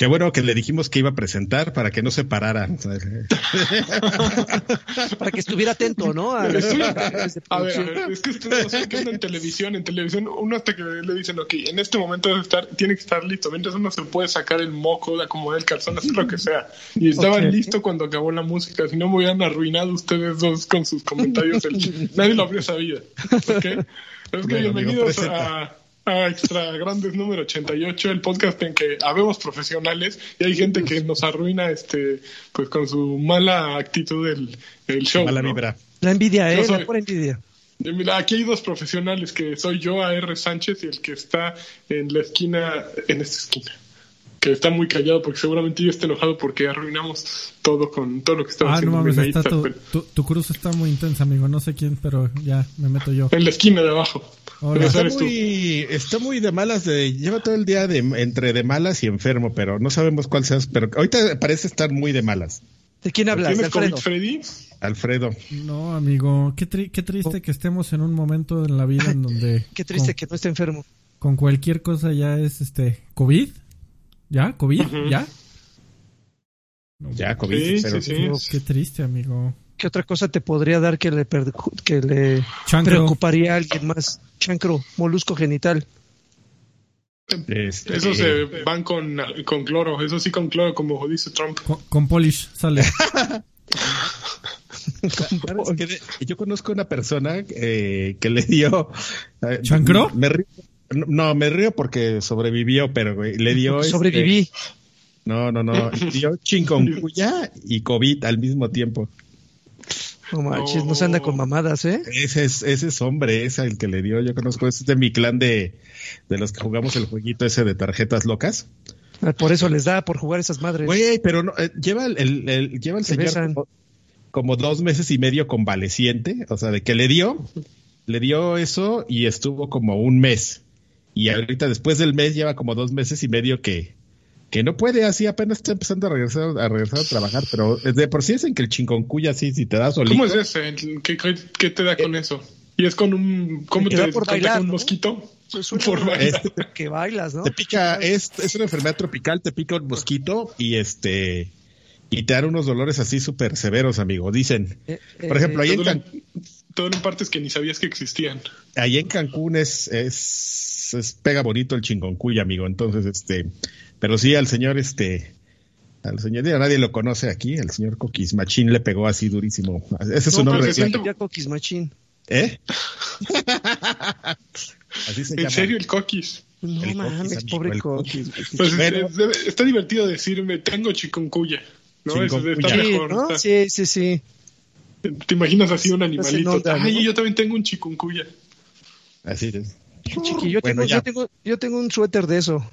Qué bueno que le dijimos que iba a presentar para que no se parara. para que estuviera atento, ¿no? A, ver, a ver, es que ustedes no en televisión, en televisión, uno hasta que le dicen, ok, en este momento debe estar, tiene que estar listo, mientras uno se puede sacar el moco, acomodar el calzón, hacer lo que sea. Y estaban listos listo cuando acabó la música, si no me hubieran arruinado ustedes dos con sus comentarios. Nadie lo habría sabido. ¿okay? Es que bienvenidos a a Extra Grandes número 88, el podcast en que habemos profesionales y hay gente que nos arruina este pues con su mala actitud del, show. Mala vibra. La envidia, ¿eh? la envidia. Mira, aquí hay dos profesionales que soy yo, A.R. Sánchez, y el que está en la esquina, en esta esquina, que está muy callado porque seguramente yo esté enojado porque arruinamos todo con todo lo que estaba ah, haciendo. No mames, está tu, tu, cruz está muy intensa, amigo. No sé quién, pero ya me meto yo. En la esquina de abajo. Está muy, está muy de malas, de, lleva todo el día de, entre de malas y enfermo, pero no sabemos cuál seas. Pero ahorita parece estar muy de malas. ¿De quién hablas? ¿De Alfredo? Freddy? Alfredo. No, amigo, qué, qué triste que estemos en un momento en la vida en donde... qué triste que no esté enfermo. Con cualquier cosa ya es este COVID. ¿Ya? ¿COVID? ¿Ya? ya, COVID. pero Qué triste, amigo. ¿Qué otra cosa te podría dar que le, que le preocuparía a alguien más? Chancro, molusco genital. Este, eso se van con, con cloro, eso sí con cloro, como dice Trump. Con, polish sale. yo conozco una persona eh, que le dio. Eh, ¿Chancro? no, me río porque sobrevivió, pero le dio. Este, Sobreviví. no, no, no. dio chikungunya y COVID al mismo tiempo. No manches, no se anda con mamadas, ¿eh? Ese es, ese es hombre, ese el que le dio, yo conozco, ese es de mi clan de, de los que jugamos el jueguito ese de tarjetas locas. Ah, por eso les da, por jugar esas madres. Güey, pero no, eh, lleva el, el, lleva el señor como, dos meses y medio convaleciente, o sea, de que le dio, le dio eso y estuvo como un mes. Y ahorita después del mes lleva como dos meses y medio que, que no puede, así apenas está empezando a regresar a regresar a trabajar, pero de por sí es en que el chingoncuya así, si te da solito. ¿Cómo es ese? ¿Qué, qué, te da con eh, eso? ¿Y es con un, cómo te, da por bailar, un mosquito? Es por bailar. que bailas, ¿no? Te pica, es, es una enfermedad tropical, te pica un mosquito y este, y te dan unos dolores así súper severos, amigo, dicen. Eh, por ejemplo, ahí en Cancún. Todo en partes que ni sabías que existían. Ahí en Cancún es, es, es pega bonito el chingoncuya, amigo, entonces este pero sí, al señor, este, al señor, nadie lo conoce aquí, el señor Coquis Machín le pegó así durísimo. Ese es su nombre. Ya Coquis Machín. ¿Eh? así se ¿En serio el Coquis? No mames, pobre Coquis. Pues está divertido decirme, tengo chikungunya. ¿no? Eso está mejor. ¿no? Sí, sí, sí. ¿Te imaginas así un animalito? Ay, yo también tengo un chikungunya. Así es. Chiqui, yo, tengo, yo, tengo, yo tengo un suéter de eso.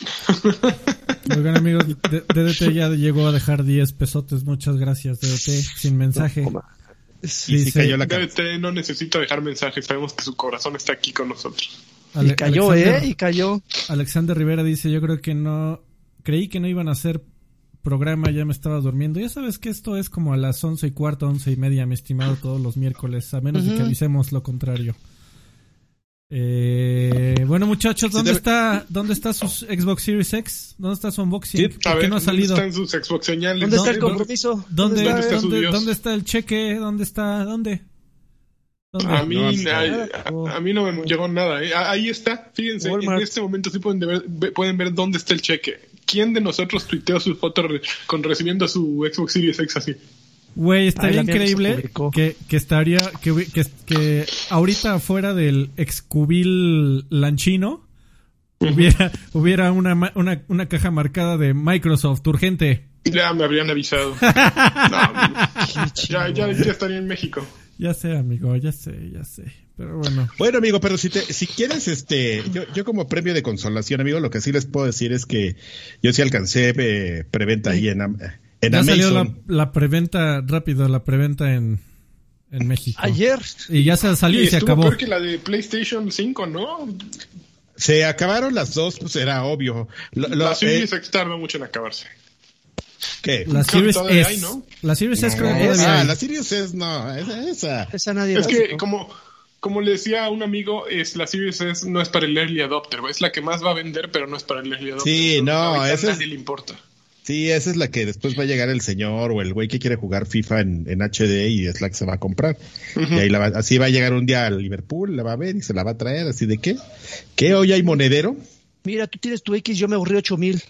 Oigan amigos, DDT ya llegó a dejar 10 pesotes, muchas gracias DDT, sin mensaje. DDT no necesita dejar mensajes, sabemos que su corazón está aquí con nosotros. y cayó, ¿eh? Y cayó. Alexander Rivera dice, yo creo que no, creí que no iban a hacer programa, ya me estaba durmiendo. Ya sabes que esto es como a las once y cuarto, once y media, mi estimado, todos los miércoles, a menos de que avisemos lo contrario. Eh, bueno, muchachos, ¿dónde está dónde está su Xbox Series X? ¿Dónde está su unboxing? ¿Por qué no ha salido? ¿Dónde están sus Xbox señales? ¿Dónde está el compromiso? ¿Dónde, ¿Dónde, está, ¿dónde, está, el cheque? ¿Dónde está? ¿Dónde? A mí, a, mí no me llegó nada. ¿eh? Ahí está, fíjense, en este momento sí pueden ver, pueden ver dónde está el cheque. ¿Quién de nosotros tuiteó su foto con recibiendo su Xbox Series X así? Güey, estaría increíble que, que estaría, que, que, que ahorita fuera del excubil lanchino hubiera, hubiera una, una, una caja marcada de Microsoft urgente. Ya me habrían avisado. ya, ya, ya estaría en México. Ya sé, amigo, ya sé, ya sé. Pero bueno. Bueno, amigo, pero si te, si quieres, este, yo, yo como premio de consolación, amigo, lo que sí les puedo decir es que yo sí alcancé eh, preventa ahí en, ya salió la, preventa rápido, la preventa en, en México. Ayer. Y ya se salió y, se acabó. Peor que la de PlayStation 5, ¿no? Se acabaron las dos, pues era obvio. la Series eh, X tardó mucho en acabarse. ¿Qué? La Series S. La Series S creo que todavía Ah, la Series S no, esa. Esa nadie Es que como como le decía a un amigo, es la Series S no es para el early adopter, es la que más va a vender, pero no es para el early adopter. Sí, no, eso es... le importa. Sí, esa es la que después va a llegar el señor o el güey que quiere jugar FIFA en, HD y es la que se va a comprar. Y ahí la así va a llegar un día a Liverpool, la va a ver y se la va a traer. Así de qué? ¿Qué hoy hay monedero? Mira, tú tienes tu X, yo me aburrí 8000.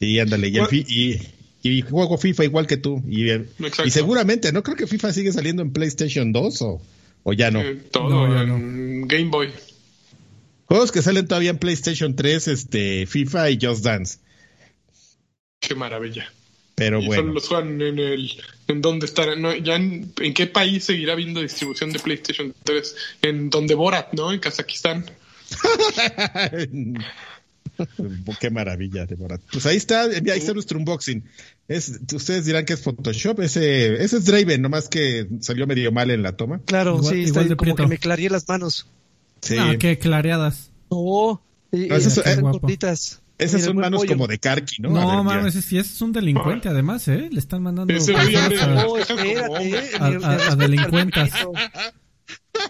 Sí, ándale. Y, y, juego FIFA igual que tú. Y, y, seguramente, no creo que FIFA sigue saliendo en PlayStation 2 o, o ya no. Eh, todo en Game Boy. Juegos que salen todavía en PlayStation 3, este, FIFA y Just Dance. Qué maravilla. Pero bueno. Solo los juegan en el. ¿En dónde estarán? ya en, qué país seguirá habiendo distribución de PlayStation 3? En donde Borat, ¿no? En Kazajistán. Qué maravilla de Borat. Pues ahí está, ahí está nuestro unboxing. Es, ustedes dirán que es Photoshop, ese, ese es Draven, nomás que salió medio mal en la toma. Claro, sí, igual de como que me clareé las manos. Sí. Ah, qué clareadas. No, esas, esas son manos como de Karki, ¿no? No, mames, ese sí es un delincuente, además, ¿eh? Le están mandando a, a, delincuentes.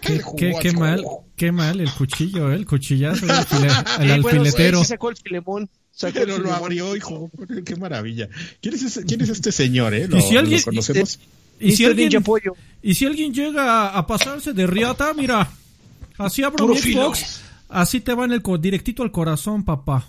Qué, qué, qué, mal, qué mal el cuchillo, ¿eh? el cuchillazo, el, alfiletero. sacó el filemón. Pero lo abrió, hijo. Qué maravilla. ¿Quién es, ese, quién es este señor, eh? ¿Lo, ¿Y si alguien, conocemos? ¿Y si, alguien, y si alguien llega a pasarse de riata, mira, así abro mi Xbox, así te va en el directito al corazón, papá.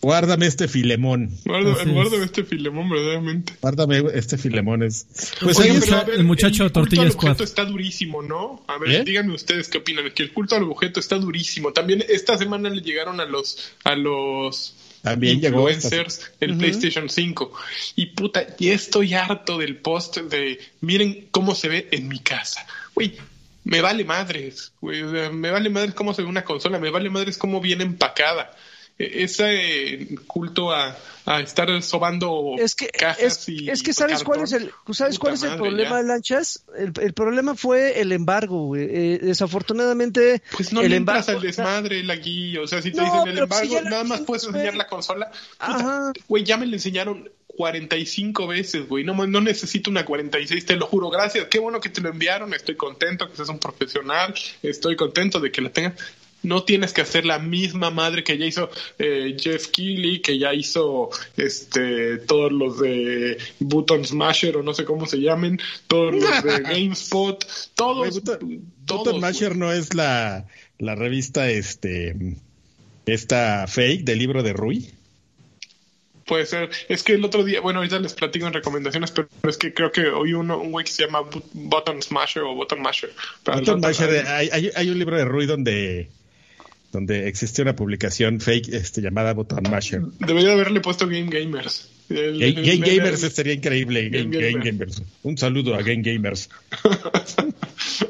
Guárdame este filemón. Guárdame, este filemón, verdaderamente. Guárdame este filemón. Es... Pues el muchacho el culto al objeto está durísimo, ¿no? A ver, ¿Eh? díganme ustedes qué opinan. Que el culto al objeto está durísimo. También esta semana le llegaron a los a los también influencers el PlayStation 5. Y puta, y estoy harto del post de miren cómo se ve en mi casa. Uy, me vale madres, güey. me vale madres cómo se ve una consola, me vale madres cómo viene empacada. E, ese culto a, estar sobando es que, cajas y. Es que sabes cuál es el, sabes cuál es el problema, Lanchas. El, problema fue el embargo, güey. Eh, desafortunadamente. Pues no el le embargo, al desmadre, la guía. O sea, si te dicen el embargo, nada más puedes enseñar la consola. Güey, ya me le enseñaron 45 veces, güey. No, no necesito una 46, te lo juro. Gracias. Qué bueno que te lo enviaron. Estoy contento que seas un profesional. Estoy contento de que la tengas. No tienes que hacer la misma madre que ya hizo eh, Jeff Keighley, que ya hizo este todos los de Button Smasher o no sé cómo se llamen, todos los de GameSpot, todos. Button, Smasher no es la, la revista este esta fake del libro de Rui. Puede ser. Es que el otro día, bueno, ahorita les platico en recomendaciones, pero es que creo que hoy uno, un güey que se llama Button Smasher o Button Masher. Button Masher, hay, hay, un libro de Rui donde donde existe una publicación fake este, llamada Button Masher. Debería haberle puesto Game Gamers. Game, Gamers sería increíble. Game, Gamers. Un saludo a Game Gamers.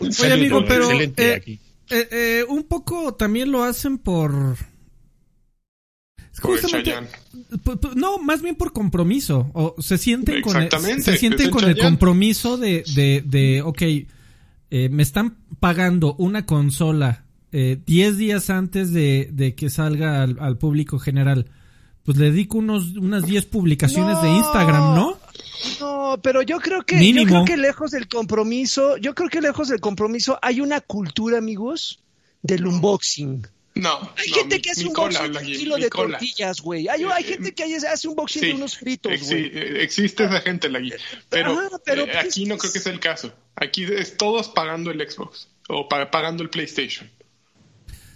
un Oye, amigo, pero eh, eh, eh, un poco también lo hacen por no, más bien por compromiso. O se sienten con el, se sienten con el compromiso de, de, de ok, eh, me están pagando una consola 10 eh, días antes de, de que salga al, público general. Pues le dedico unos, unas 10 publicaciones de Instagram, ¿no? No, pero yo creo que yo creo que lejos del compromiso, yo creo que lejos del compromiso hay una cultura, amigos, del unboxing. No. Hay gente que hace un boxing de un kilo de tortillas, güey. Hay, hay, gente que hace un boxing de unos fritos, güey. Eh, existe esa gente, la Pero, pero eh, aquí no creo que sea el caso. Aquí es todos pagando el Xbox o pagando el PlayStation.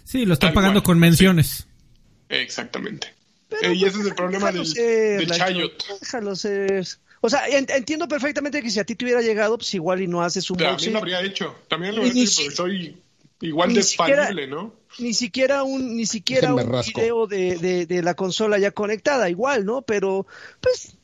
Sí, lo están pagando con menciones. Exactamente. Eh, y ese es el problema del, del Chayot. Déjalo ser. O sea, entiendo perfectamente que si a ti te hubiera llegado, pues igual y no haces un boxing. También lo habría hecho. También lo habría hecho porque soy igual de siquiera, ¿no? Ni siquiera un, ni siquiera un video de, de, de, la consola ya conectada, igual, ¿no? Pero, pues,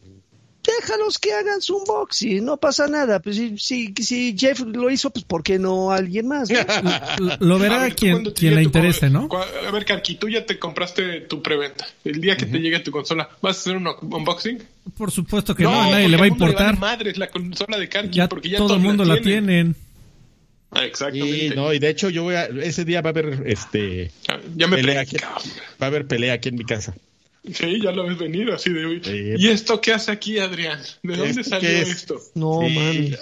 déjalos que hagan su unboxing, no pasa nada. Pues si, si, si Jeff lo hizo, pues ¿por qué no alguien más? lo, verá quien, quien le interese, ¿no? A ver, Karki, tú ya te compraste tu preventa. El día que te llegue tu consola, ¿vas a hacer un unboxing? Por supuesto que no, a nadie le va a importar. madre, es la consola de Karki, ya porque ya todo el mundo la, tienen. Ah, exactamente. Y, no, y de hecho yo voy a, ese día va a haber este ah, ya me pelea aquí, va a haber pelea aquí en mi casa. Sí, ya lo ves venir así de hoy. ¿Y esto qué hace aquí, Adrián? ¿De dónde salió esto? No, man.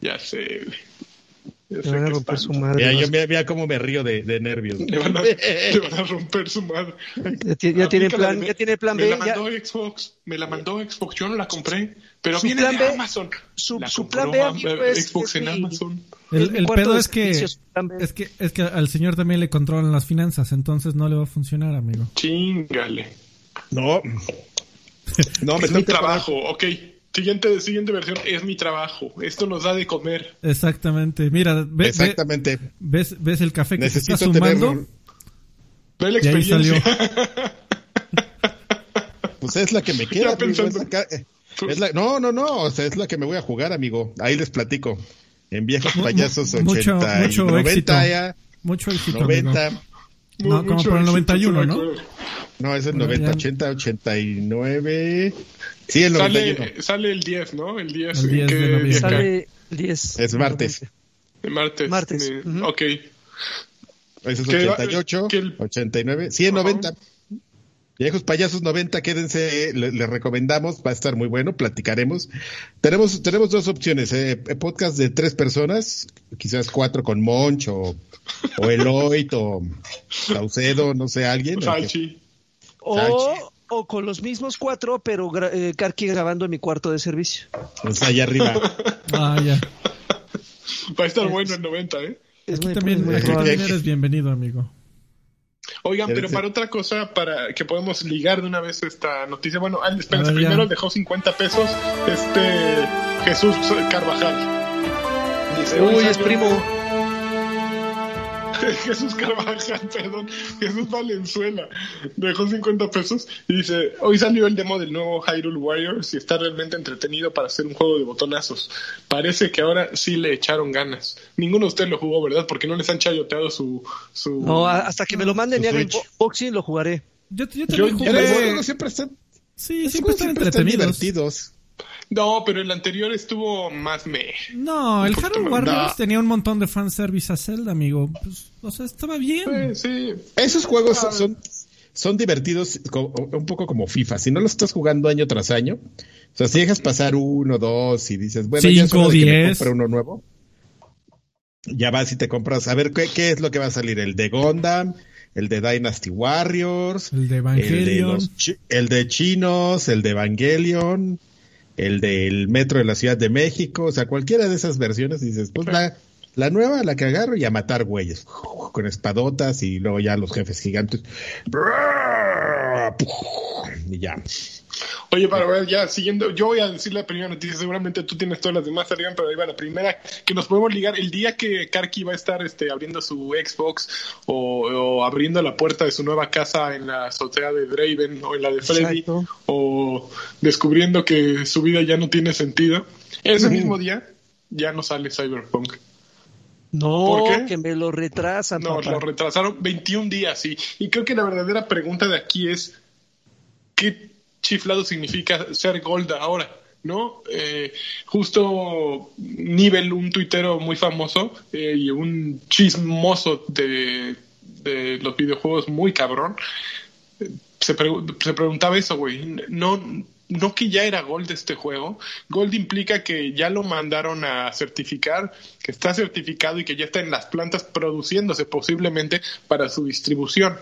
Ya, sé. Le van a romper su madre. Mira, yo mira, cómo me río de, de nervios. Le van, a, le van, a, romper su madre. Ya, tiene plan, ya tiene plan B. Me la mandó Xbox, me la mandó Xbox, yo no la compré, pero su viene de Amazon. Su, su plan B es, Xbox en Amazon. El, el pedo es que, es que es que al señor también le controlan las finanzas, entonces no le va a funcionar, amigo. Chingale. No. no, me es mi trabajo, ok. Siguiente, siguiente versión es mi trabajo. Esto nos da de comer. Exactamente. Mira, ve, Exactamente. ves, ves el café que se está sumando. Ve la experiencia. pues es la que me queda. es la, no, no, no. O sea, es la que me voy a jugar, amigo. Ahí les platico. En viejos payasos 80 mucho, mucho 90 éxito. ya. Mucho éxito. 90. No, como por el 91, ¿no? No, es el 90, 80, 89. Sí, el sale, sale el 10, ¿no? El 10. El 10 de Sale el 10. Es martes. Martes. Martes. Uh -huh. Ok. Ese es 88, el... 89, 100, 90. Viejos payasos 90, quédense, les le recomendamos, va a estar muy bueno, platicaremos. Tenemos, tenemos dos opciones, eh, podcast de tres personas, quizás cuatro con Monch o, o Eloy o Saucedo, no sé, alguien. Salchi. O, o con los mismos cuatro, pero eh, Karki grabando en mi cuarto de servicio. Pues allá arriba. ah, ya. Va a estar bueno el 90, ¿eh? Es aquí también, muy, también eres bienvenido, amigo. Oigan, pero para otra cosa, para que podamos ligar de una vez esta noticia, bueno, Al Spencer primero dejó 50 pesos este Jesús Carvajal. Dice, Uy, es primo. Jesús Carvajal, perdón, Jesús Valenzuela, dejó 50 pesos y dice, hoy salió el demo del nuevo Hyrule Warriors y está realmente entretenido para hacer un juego de botonazos. Parece que ahora sí le echaron ganas. Ninguno de ustedes lo jugó, ¿verdad? Porque no les han chayoteado su... su no, hasta que me lo manden y hagan boxing lo jugaré. Yo, yo también yo, jugué... siempre están... Sí, siempre están entretenidos. No, pero el anterior estuvo más me. No, el Hyrule Warriors tenía un montón de fanservice a Zelda, amigo. Pues, o sea, estaba bien. Sí, Esos juegos son, son divertidos, un poco como FIFA. Si no los estás jugando año tras año, o sea, si dejas pasar uno, dos y dices, bueno, Cinco, ya diez. Que uno nuevo, ya vas y te compras. A ver, ¿qué, ¿qué, es lo que va a salir? El de Gundam, el de Dynasty Warriors, el de Evangelion, el de, los, el de Chinos, el de Evangelion el del metro de la Ciudad de México, o sea, cualquiera de esas versiones, dices, pues la, la nueva, la que agarro y a matar güeyes, con espadotas y luego ya los jefes gigantes, y ya. Oye, para ver, ya siguiendo, yo voy a decir la primera noticia, seguramente tú tienes todas las demás arriba, pero ahí va la primera, que nos podemos ligar el día que Karki va a estar este, abriendo su Xbox o, o abriendo la puerta de su nueva casa en la azotea de Draven o en la de Freddy Exacto. o descubriendo que su vida ya no tiene sentido, ese mismo día ya no sale Cyberpunk. No, que me lo retrasan. No, papá. lo retrasaron 21 días, sí. Y creo que la verdadera pregunta de aquí es, ¿qué chiflado significa ser Gold ahora? ¿No? Eh, justo Nivel, un tuitero muy famoso eh, y un chismoso de, los videojuegos muy cabrón, se, se preguntaba eso, güey. No, no que ya era Gold este juego. Gold implica que ya lo mandaron a certificar, que está certificado y que ya está en las plantas produciéndose posiblemente para su distribución.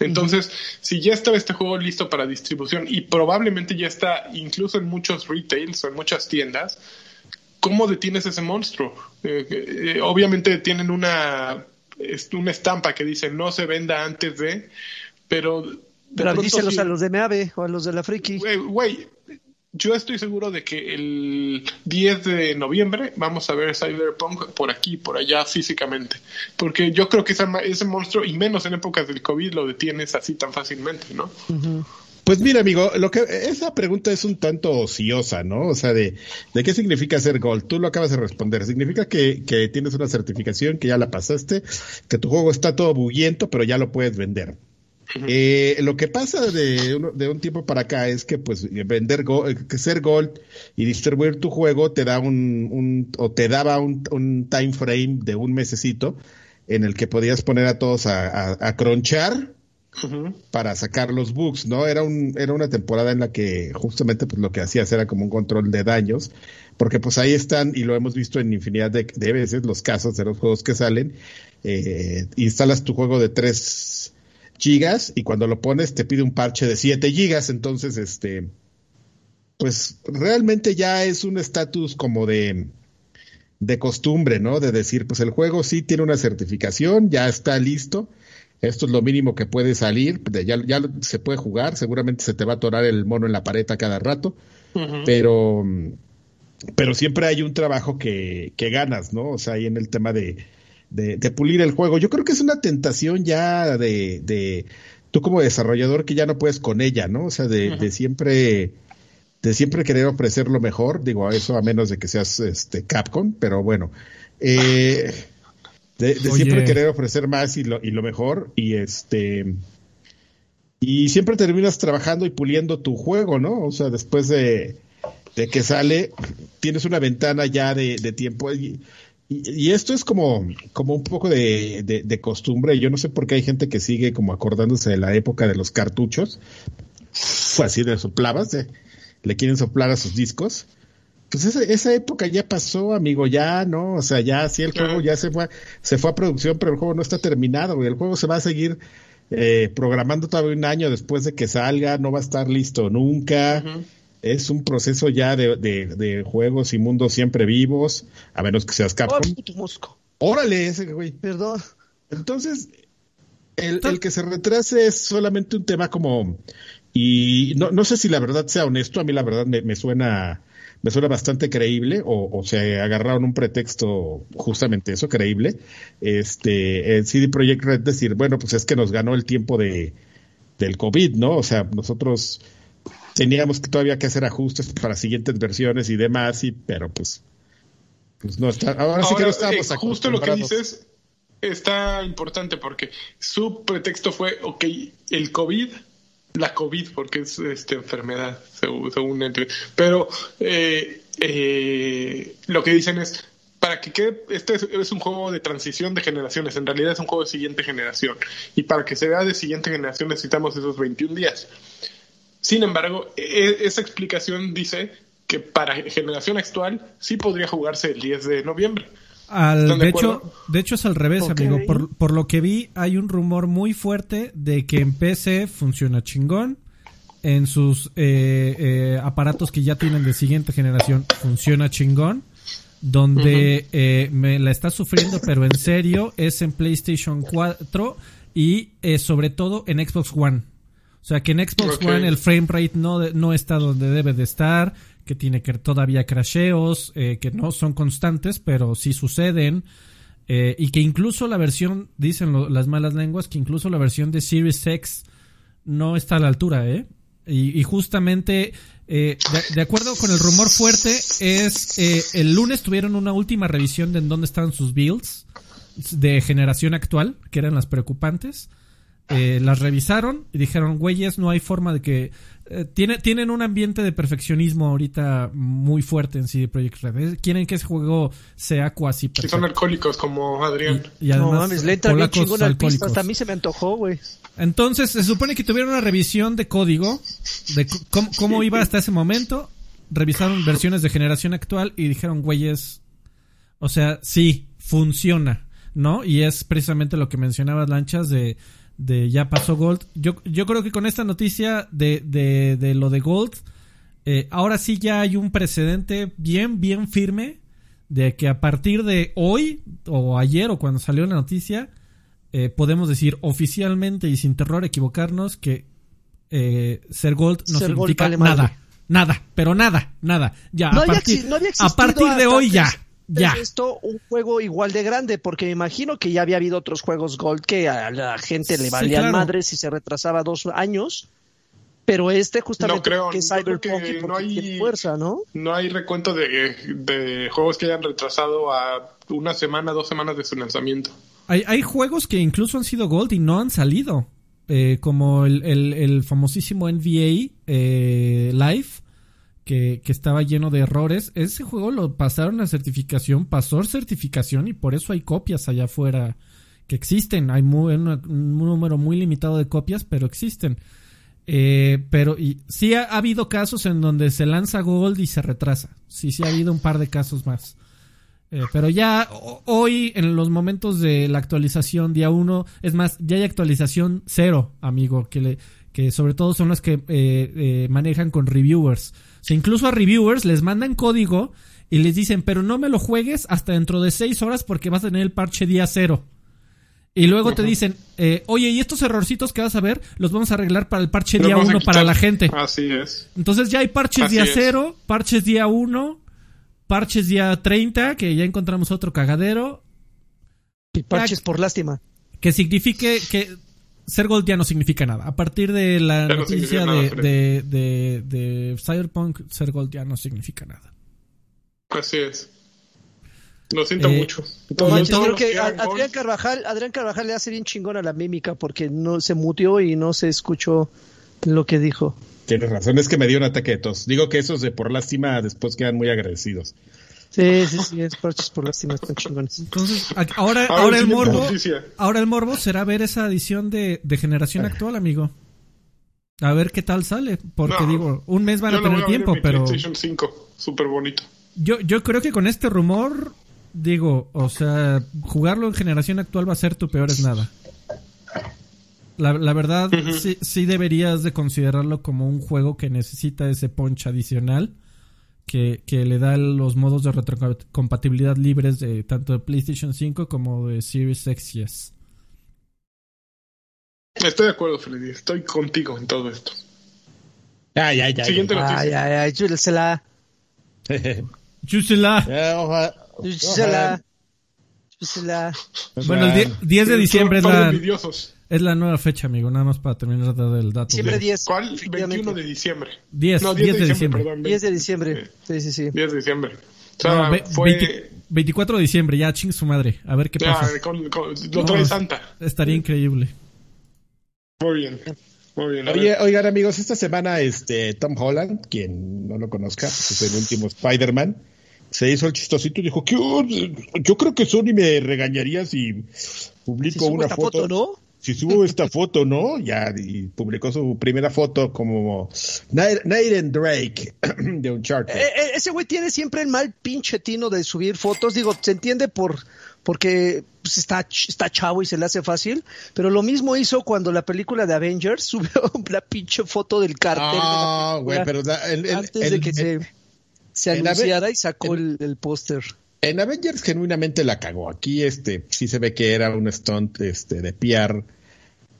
Entonces, uh -huh. si ya estaba este juego listo para distribución y probablemente ya está incluso en muchos retails o en muchas tiendas, ¿cómo detienes ese monstruo? Eh, eh, obviamente tienen una, una estampa que dice no se venda antes de, pero pero díselos sí, a los de Meave o a los de la Friki. Güey, yo estoy seguro de que el 10 de noviembre vamos a ver Cyberpunk por aquí, por allá físicamente. Porque yo creo que esa, ese monstruo, y menos en épocas del COVID, lo detienes así tan fácilmente, ¿no? Pues mira, amigo, lo que esa pregunta es un tanto ociosa, ¿no? O sea, de, qué significa ser Gold. Tú lo acabas de responder. Significa que, que tienes una certificación, que ya la pasaste, que tu juego está todo bullento, pero ya lo puedes vender. Eh, lo que pasa de, uno, de, un tiempo para acá es que pues vender gold, que ser gold y distribuir tu juego te da un, un o te daba un, un, time frame de un mesecito en el que podías poner a todos a, a, a cronchar para sacar los bugs, ¿no? Era un era una temporada en la que justamente pues lo que hacías era como un control de daños, porque pues ahí están y lo hemos visto en infinidad de, veces los casos de los juegos que salen, eh, instalas tu juego de 3 gigas y cuando lo pones te pide un parche de 7 gigas, entonces este pues realmente ya es un estatus como de de costumbre, ¿no? De decir, pues el juego sí tiene una certificación, ya está listo, esto es lo mínimo que puede salir, ya, ya se puede jugar, seguramente se te va a atorar el mono en la pared a cada rato, pero, pero siempre hay un trabajo que, que ganas, ¿no? O sea, ahí en el tema de, de, pulir el juego. Yo creo que es una tentación ya de, de, tú como desarrollador que ya no puedes con ella, ¿no? O sea, de, de siempre de siempre querer ofrecer lo mejor, digo eso a menos de que seas este Capcom, pero bueno, eh, de, siempre querer ofrecer más y lo, y lo mejor y este y siempre terminas trabajando y puliendo tu juego, ¿no? O sea, después de, que sale, tienes una ventana ya de, tiempo. Y, y, esto es como, como un poco de, de, costumbre. Yo no sé por qué hay gente que sigue como acordándose de la época de los cartuchos. Fue así de soplabas, de, le quieren soplar a sus discos. Pues esa, esa, época ya pasó, amigo, ya, ¿no? O sea, ya sí el juego ya se fue, se fue a producción, pero el juego no está terminado, güey. El juego se va a seguir eh, programando todavía un año después de que salga, no va a estar listo nunca. Es un proceso ya de, de, juegos y mundos siempre vivos, a menos que seas Capcom. Órale, ese güey. Perdón. Entonces, el, el, que se retrase es solamente un tema como y no, no sé si la verdad sea honesto, a mí la verdad me, suena me suena bastante creíble o, o, se agarraron un pretexto justamente eso, creíble. Este, el CD Projekt Red decir, bueno, pues es que nos ganó el tiempo de, del COVID, ¿no? O sea, nosotros teníamos que todavía que hacer ajustes para siguientes versiones y demás, y, pero pues, pues no está, ahora, sí que no estamos eh, Justo lo que dices está importante porque su pretexto fue, ok, el COVID la COVID, porque es esta enfermedad, según, según Pero eh, eh, lo que dicen es, para que quede, este es, un juego de transición de generaciones, en realidad es un juego de siguiente generación. Y para que se vea de siguiente generación necesitamos esos 21 días. Sin embargo, e, esa explicación dice que para generación actual sí podría jugarse el 10 de noviembre. Al, de, hecho, de hecho es al revés, amigo. Por, por, lo que vi, hay un rumor muy fuerte de que en PC funciona chingón. En sus eh, eh, aparatos que ya tienen de siguiente generación funciona chingón. Donde eh, me la está sufriendo, pero en serio, es en PlayStation 4 y sobre todo en Xbox One. O sea que en Xbox One el frame rate no, no está donde debe de estar que tiene que todavía crasheos, eh, que no son constantes, pero sí suceden. Eh, y que incluso la versión, dicen las malas lenguas, que incluso la versión de Series X no está a la altura, ¿eh? Y, justamente, eh, de, acuerdo con el rumor fuerte, es el lunes tuvieron una última revisión de en dónde estaban sus builds de generación actual, que eran las preocupantes. Las revisaron y dijeron, güeyes, no hay forma de que eh, tienen un ambiente de perfeccionismo ahorita muy fuerte en CD Projekt Red. Eh, quieren que ese juego sea cuasi perfecto. son alcohólicos como Adrián. Y, además, no mames, le entra bien chingón al pisto. Hasta a mí se me antojó, güey. Entonces, se supone que tuvieron una revisión de código de cómo, iba hasta ese momento. Revisaron versiones de generación actual y dijeron, güeyes, o sea, sí, funciona, ¿no? Y es precisamente lo que mencionabas, Lanchas, de de ya pasó Gold. Yo, yo creo que con esta noticia de, de, de lo de Gold, eh, ahora sí ya hay un precedente bien, bien firme de que a partir de hoy o ayer o cuando salió la noticia, eh, podemos decir oficialmente y sin terror equivocarnos que eh, ser Gold no significa nada. Nada, pero nada, nada. Ya, a, partir, a partir de hoy ya ya. esto un juego igual de grande, porque me imagino que ya había habido otros juegos Gold que a la gente le valían madres si se retrasaba dos años. Pero este justamente no creo, que Cyberpunk no hay fuerza, ¿no? No hay recuento de, juegos que hayan retrasado a una semana, dos semanas de su lanzamiento. Hay, hay juegos que incluso han sido Gold y no han salido. Eh, como el, el, famosísimo NBA eh, Live, que, estaba lleno de errores. Ese juego lo pasaron a certificación, pasó certificación y por eso hay copias allá afuera que existen. Hay un número muy limitado de copias, pero existen. Eh, pero sí ha, habido casos en donde se lanza Gold y se retrasa. Sí, sí ha habido un par de casos más. Eh, pero ya hoy, en los momentos de la actualización día 1, es más, ya hay actualización cero, amigo, que, le, que sobre todo son las que eh, manejan con reviewers. O sea, incluso a reviewers les mandan código y les dicen, pero no me lo juegues hasta dentro de 6 horas porque vas a tener el parche día cero. Y luego te dicen, eh, oye, y estos errorcitos que vas a ver, los vamos a arreglar para el parche día 1 para la gente. Así es. Entonces ya hay parches día 0, parches día 1, parches día 30, que ya encontramos otro cagadero. Y parches por lástima. Que signifique que ser gold ya no significa nada. A partir de la noticia de, de, de, de Cyberpunk, ser gold ya no significa nada. Así es. Lo siento eh, mucho. yo creo que Adrián Carvajal, Adrián Carvajal le hace bien chingón a la mímica porque no se mutió y no se escuchó lo que dijo. Tienes razón, es que me dio un ataque de tos. Digo que esos de por lástima después quedan muy agradecidos. Sí, sí, sí, es parches por lástima están chingones. Entonces, ahora, ahora, el morbo, ahora el morbo será ver esa edición de, de generación actual, amigo. A ver qué tal sale, porque digo, un mes van a tener tiempo, pero PlayStation 5, súper bonito. Yo, yo creo que con este rumor digo, o sea, jugarlo en generación actual va a ser tu peor es nada. La, la verdad, sí, sí, deberías de considerarlo como un juego que necesita ese punch adicional que, que le da los modos de retrocompatibilidad libres de tanto de PlayStation 5 como de Series X y S. Estoy de acuerdo, Freddy. Estoy contigo en todo esto. Ay, ay, ay. Siguiente noticia. Ay, ay, ay, chúsela. chúsela. Chúsela. Chúsela. Bueno, el 10 de diciembre es la, es la nueva fecha, amigo. Nada más para terminar de dar el dato. Diciembre 10. ¿Cuál? 21 de diciembre. 10, no, 10, de, diciembre. Perdón, 10 de diciembre. Sí, sí, sí. 10 de diciembre. O sea, no, fue... 20, 24 de diciembre, ya ching su madre. A ver qué ya, pasa. Con, con, lo trae Santa. Estaría increíble. Muy bien. Muy bien. Oye, oigan, amigos, esta semana este Tom Holland, quien no lo conozca, pues es el último Spider-Man se hizo el chistosito y dijo, que yo creo que Sony me regañaría si publico una foto, ¿no? Si subo esta foto, ¿no? Ya, y publicó su primera foto como Nathan Drake de Uncharted. Eh, eh, ese güey tiene siempre el mal pinche tino de subir fotos. Digo, se entiende por porque pues, está, está chavo y se le hace fácil, pero lo mismo hizo cuando la película de Avengers subió la pinche foto del cartel. Ah, güey, pero antes de que se se anunciara y sacó el, póster. En Avengers genuinamente la cagó. Aquí este sí se ve que era un stunt este de PR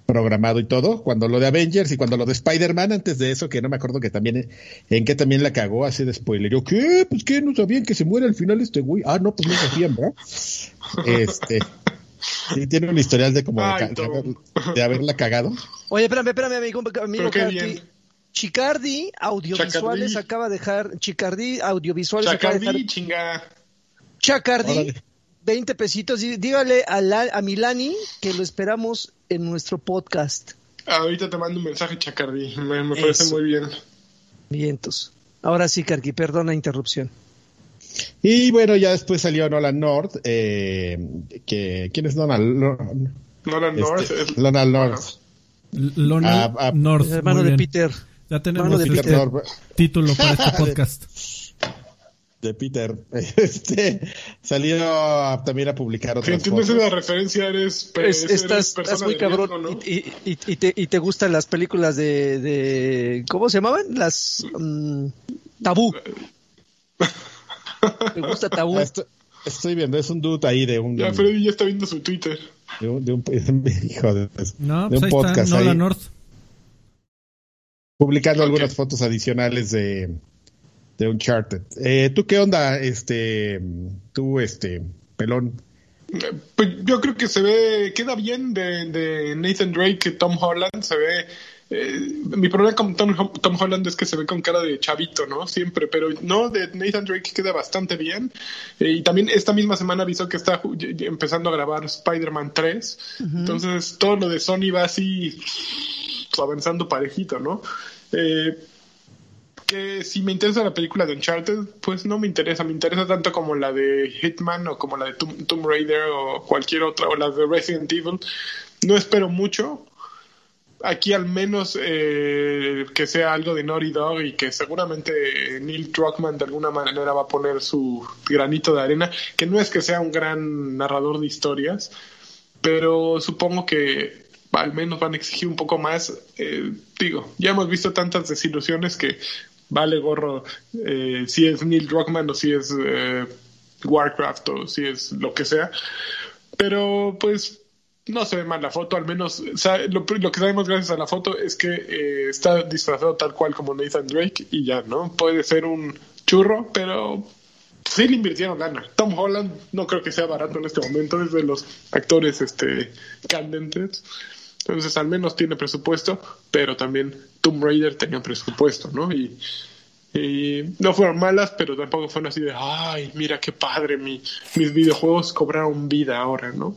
programado y todo. Cuando lo de Avengers y cuando lo de Spider-Man, antes de eso, que no me acuerdo que también en que también la cagó así de spoiler. Yo, ¿qué? Pues que no sabían que se muere al final este güey. Ah, no, pues no sabían, ¿verdad? Este. Sí, tiene un historial de como de, haberla cagado. Oye, espérame, espérame, amigo, amigo Chicardi Audiovisuales acaba de dejar. Chicardi Audiovisuales acaba de dejar. chinga. Chacardi, 20 pesitos. Dígale a, a Milani que lo esperamos en nuestro podcast. Ahorita te mando un mensaje, Chacardi. Me, me parece muy bien. Vientos. Ahora sí, Carqui, perdona interrupción. Y bueno, ya después salió Nolan North. Eh, que, ¿Quién es Nolan? Nolan North. Este, Nolan North. Ah, ah, North. hermano de Peter. Ya tenemos título para este podcast. De Peter. Este salió también a publicar otras Si entiendes la referencia, eres, estás, muy cabrón. y, y, te, y te gustan las películas de, de ¿cómo se llamaban? Las um, Tabú. ¿Te gusta Tabú? Estoy, viendo, es un dude ahí de un. Ya, Freddy ya está viendo su Twitter. De un, de un, hijo de, no, de pues un podcast. Está, ahí. North publicando algunas fotos adicionales de, de Uncharted. Eh, ¿Tú qué onda, este, tú, este, pelón? Pues yo creo que se ve, queda bien de, de Nathan Drake, Tom Holland, se ve eh, mi problema con Tom, Tom, Holland es que se ve con cara de chavito, ¿no? Siempre, pero no, de Nathan Drake queda bastante bien. Eh, y también esta misma semana avisó que está empezando a grabar Spider-Man 3. Entonces, todo lo de Sony va así avanzando parejito, ¿no? Eh, que si me interesa la película de Uncharted, pues no me interesa. Me interesa tanto como la de Hitman o como la de Tomb Raider o cualquier otra, o la de Resident Evil. No espero mucho aquí al menos eh, que sea algo de Naughty Dog y que seguramente Neil Druckmann de alguna manera va a poner su granito de arena, que no es que sea un gran narrador de historias, pero supongo que al menos van a exigir un poco más. Eh, digo, ya hemos visto tantas desilusiones que vale gorro eh, si es Neil Druckmann o si es Warcraft o si es lo que sea. Pero pues no se ve mal la foto, al menos lo, que sabemos gracias a la foto es que eh, está disfrazado tal cual como Nathan Drake y ya, ¿no? Puede ser un churro, pero sí le invirtieron lana. Tom Holland no creo que sea barato en este momento, es de los actores este candentes. Entonces al menos tiene presupuesto, pero también Tomb Raider tenía presupuesto, ¿no? Y, y no fueron malas, pero tampoco fueron así de, ay, mira qué padre, mi, mis videojuegos cobraron vida ahora, ¿no?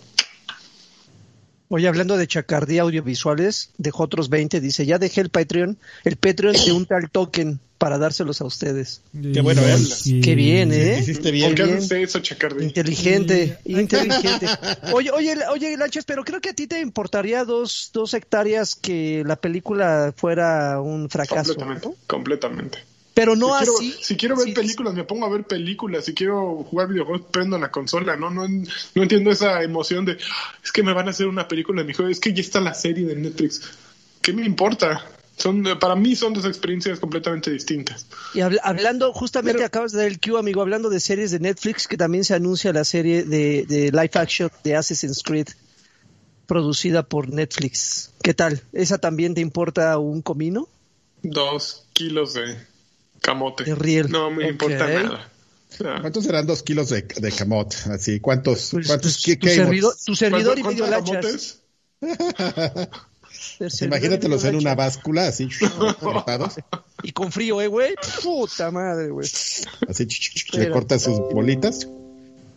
Oye, hablando de chacardía audiovisuales, dejó otros 20, dice, ya dejé el Patreon, el Patreon de un tal token para dárselos a ustedes. Qué bueno, ¿eh? Qué bien, ¿eh? Hiciste bien. ¿Por qué haces eso, chacardía? Inteligente, inteligente. Oye, oye, oye, Lanchas, pero creo que a ti te importaría dos, dos hectáreas que la película fuera un fracaso. Completamente, completamente. Pero no así. si quiero ver películas, me pongo a ver películas. Si quiero jugar videojuegos, prendo la consola. No, no, no entiendo esa emoción de es que me van a hacer una película de mi juego. Es que ya está la serie de Netflix. ¿Qué me importa? Son, para mí son dos experiencias completamente distintas. Y hablando, justamente acabas de dar el cue, amigo, hablando de series de Netflix, que también se anuncia la serie de, de live action de Assassin's Creed, producida por Netflix. ¿Qué tal? ¿Esa también te importa un comino? Dos kilos de camote. No me importa nada. ¿Cuántos serán dos kilos de, de camote? Así, ¿cuántos? Pues, cuántos pues, tu, servidor, tu servidor y medio lachas. Imagínatelos en una báscula, así, Y con frío, eh, güey. Puta madre, güey. Así, le cortan sus bolitas.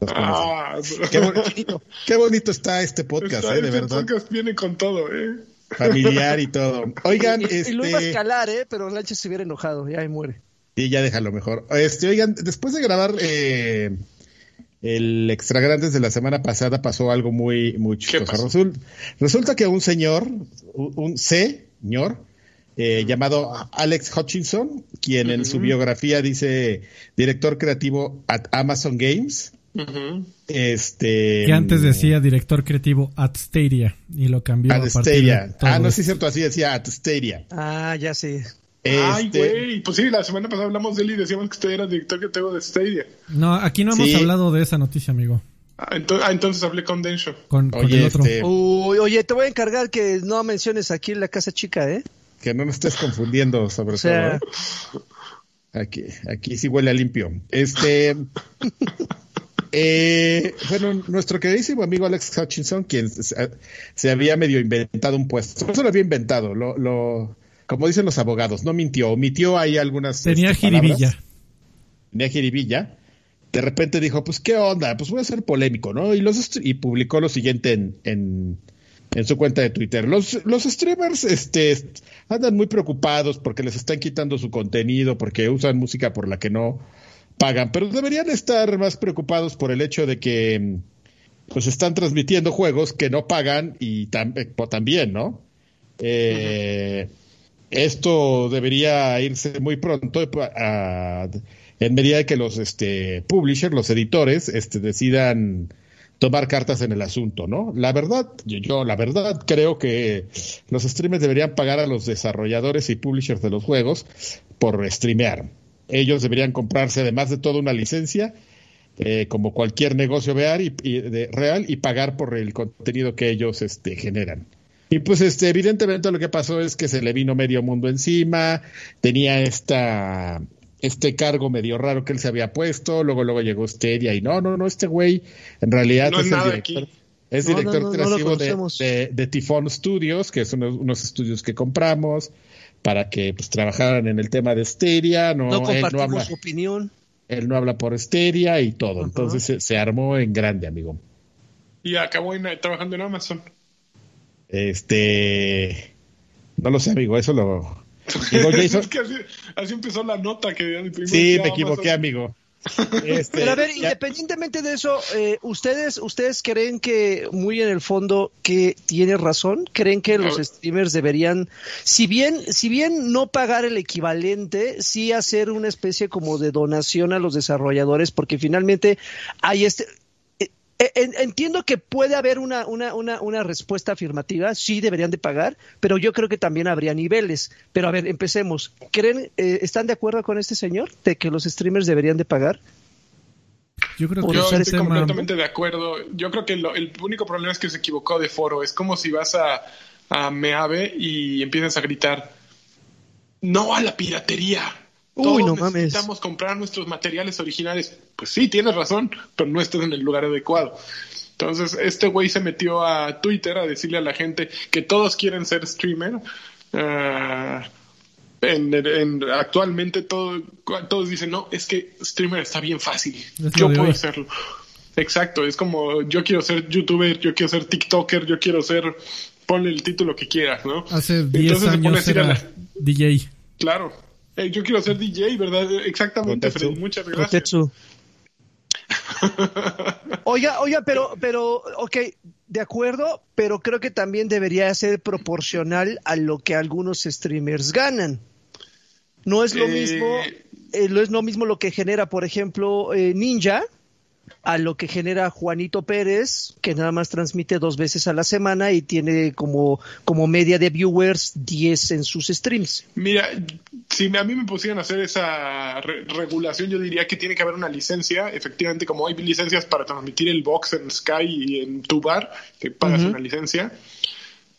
Ah, qué, bonito, qué, bonito está este podcast, eh, de este verdad. podcast viene con todo, eh. Familiar y todo. Oigan, y, este... y lo iba a escalar, eh, pero Lancha se hubiera enojado, ya ahí muere. Sí, ya déjalo mejor. Este, oigan, después de grabar eh, el Extra Grandes de la semana pasada pasó algo muy, muy chistoso. Resulta, que un señor, un, señor, eh, llamado Alex Hutchinson, quien en su biografía dice director creativo at Amazon Games. Este que antes decía director creativo at Stadia y lo cambió a Stadia. ah, no, sí es cierto, así decía at Stadia. Ah, ya sé. Ay, este, güey. Pues sí, la semana pasada hablamos de él y decíamos que usted era director que tengo de Stadia. No, aquí no hemos hablado de esa noticia, amigo. Ah, entonces, ah, entonces hablé con Densho. Con, oye, el otro. Este, oye, te voy a encargar que no menciones aquí en la casa chica, ¿eh? Que no me estés confundiendo, sobre todo. ¿eh? Aquí, aquí sí huele a limpio. Este. eh, bueno, nuestro queridísimo amigo Alex Hutchinson, quien se, había medio inventado un puesto. No se lo había inventado, lo, lo como dicen los abogados, no mintió, omitió ahí algunas. Tenía este, jiribilla. Tenía jiribilla. De repente dijo, pues qué onda, pues voy a ser polémico, ¿no? Y, los y publicó lo siguiente en, en, en, su cuenta de Twitter. Los, los streamers este, andan muy preocupados porque les están quitando su contenido, porque usan música por la que no pagan, pero deberían estar más preocupados por el hecho de que pues están transmitiendo juegos que no pagan y eh, también, ¿no? Eh, esto debería irse muy pronto en medida de que los este, publishers, los editores, este, decidan tomar cartas en el asunto, ¿no? La verdad, yo la verdad creo que los streamers deberían pagar a los desarrolladores y publishers de los juegos por streamear. Ellos deberían comprarse además de todo una licencia, eh, como cualquier negocio real y, de, real y pagar por el contenido que ellos este, generan. Y pues este, evidentemente lo que pasó es que se le vino medio mundo encima, tenía esta este cargo medio raro que él se había puesto, luego luego llegó Stedia y no, no, no, este güey en realidad es, el director, es director creativo de, de, Tifón Studios, que son unos, estudios que compramos para que pues trabajaran en el tema de Stedia, no, no él no habla, su opinión. Él no habla por Stedia y todo, entonces se, se, armó en grande, amigo. Y acabó trabajando en Amazon. Este, no lo sé, amigo, eso lo, es que así, empezó la nota que Sí, me equivoqué, amigo. Este, Pero a ver, independientemente de eso, eh, ustedes, ustedes creen que muy en el fondo que tiene razón, creen que los streamers deberían, si bien, si bien no pagar el equivalente, sí hacer una especie como de donación a los desarrolladores, porque finalmente hay este, entiendo que puede haber una, una, una, una, respuesta afirmativa, sí deberían de pagar, pero yo creo que también habría niveles. Pero a ver, empecemos. ¿Creen, eh, ¿Están de acuerdo con este señor de que los streamers deberían de pagar? Yo creo que estoy completamente de acuerdo. Yo creo que el único problema es que se equivocó de foro. Es como si vas a, a Meave y empiezas a gritar, no a la piratería Uy, no necesitamos comprar nuestros materiales originales. Pues sí, tienes razón, pero no estás en el lugar adecuado. Entonces, este güey se metió a Twitter a decirle a la gente que todos quieren ser streamer. Ah, actualmente todo, todos dicen, no, es que streamer está bien fácil. yo puedo hacerlo. Exacto, es como yo quiero ser youtuber, yo quiero ser TikToker, yo quiero ser, ponle el título que quieras, ¿no? Hace 10 años era DJ. Claro, yo quiero ser DJ, ¿verdad? Exactamente, Freddy. Muchas gracias. oiga, oiga, pero, pero, ok, de acuerdo, pero creo que también debería ser proporcional a lo que algunos streamers ganan. No es lo eh, mismo, eh, no es lo mismo lo que genera, por ejemplo, eh, Ninja, a lo que genera Juanito Pérez, que nada más transmite dos veces a la semana y tiene como, como media de viewers 10 en sus streams. Mira, si a mí me pusieran a hacer esa regulación, yo diría que tiene que haber una licencia. Efectivamente, como hay licencias para transmitir el box en Sky y en Tubar, que pagas una licencia.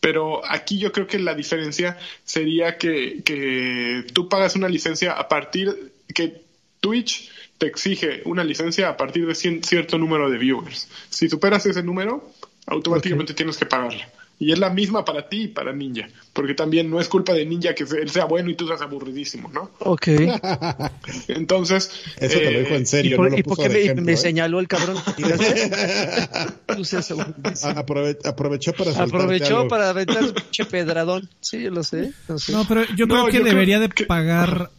Pero aquí yo creo que la diferencia sería que, que tú pagas una licencia a partir que Twitch te exige una licencia a partir de cierto número de viewers. Si superas ese número, automáticamente tienes que pagarla. Y es la misma para ti y para Ninja. Porque también no es culpa de Ninja que él sea bueno y tú seas aburridísimo, ¿no? Ok. Entonces. Eso te lo dijo en serio. ¿Y por, qué me, ¿eh? señaló el cabrón? aprovechó para Aprovechó para aventar un pedradón. Sí, yo lo sé. No, pero yo creo que debería de pagar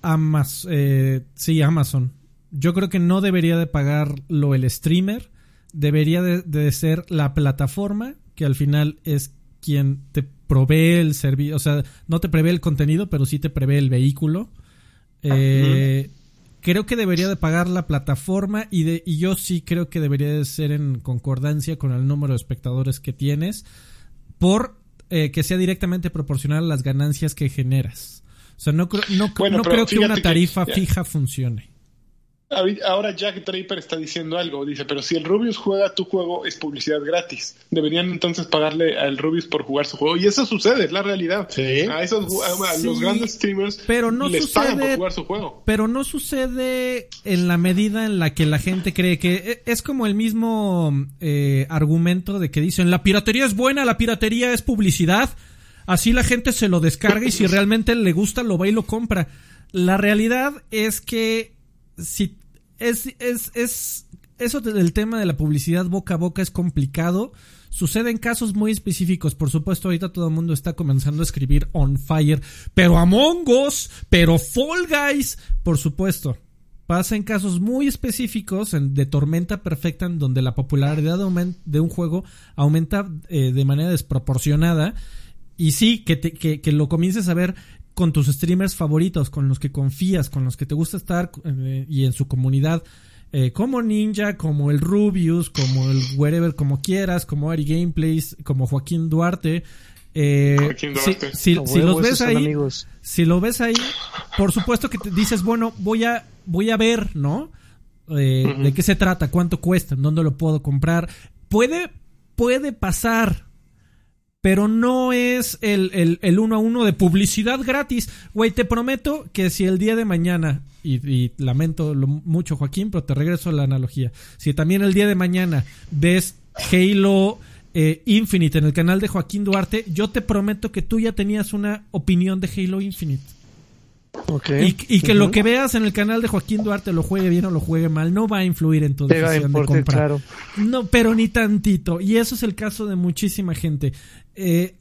Amazon. Eh, sí, Amazon yo creo que no debería de pagarlo el streamer, debería de, ser la plataforma que al final es quien te provee el servicio, o sea, no te prevé el contenido, pero sí te prevé el vehículo. Eh, creo que debería de pagar la plataforma y, de, y yo sí creo que debería de ser en concordancia con el número de espectadores que tienes por eh, que sea directamente proporcional a las ganancias que generas. O sea, no, no, no creo que una tarifa fija funcione. Ahora Jack Draper está diciendo algo, dice, pero si el Rubius juega tu juego es publicidad gratis. Deberían entonces pagarle al Rubius por jugar su juego. Y eso sucede, es la realidad. A esos los grandes streamers pero no les pagan por jugar su juego. Pero no sucede en la medida en la que la gente cree que e, es como el mismo eh, argumento de que dicen la piratería es buena, la piratería es publicidad. Así la gente se lo descarga y si realmente le gusta lo va y lo compra. La realidad es que si es, es, es, eso del tema de la publicidad boca a boca es complicado. Sucede en casos muy específicos. Por supuesto, ahorita todo el mundo está comenzando a escribir On Fire. Pero Among Us, pero Fall Guys, por supuesto. Pasa en casos muy específicos de tormenta perfecta en donde la popularidad de un juego aumenta eh, de manera desproporcionada. Y sí, que, que, que, lo comiences a ver con tus streamers favoritos, con los que confías, con los que te gusta estar eh, y en su comunidad, eh, como Ninja, como el Rubius, como el Wherever, como quieras, como Ari Gameplays, como Joaquín Duarte. Eh, Si, los ves ahí, si lo ves ahí, por supuesto que te dices, bueno, voy a, voy a ver, ¿no? Eh, de qué se trata, cuánto cuesta, dónde lo puedo comprar. Puede, puede pasar, pero no es el, el, uno a uno de publicidad gratis. Güey, te prometo que si el día de mañana, y, lamento mucho Joaquín, pero te regreso a la analogía, si también el día de mañana ves Halo eh, Infinite en el canal de Joaquín Duarte, yo te prometo que tú ya tenías una opinión de Halo Infinite. Y, que lo que veas en el canal de Joaquín Duarte lo juegue bien o lo juegue mal, no va a influir en tu decisión de compra. No, pero ni tantito. Y eso es el caso de muchísima gente. Eh,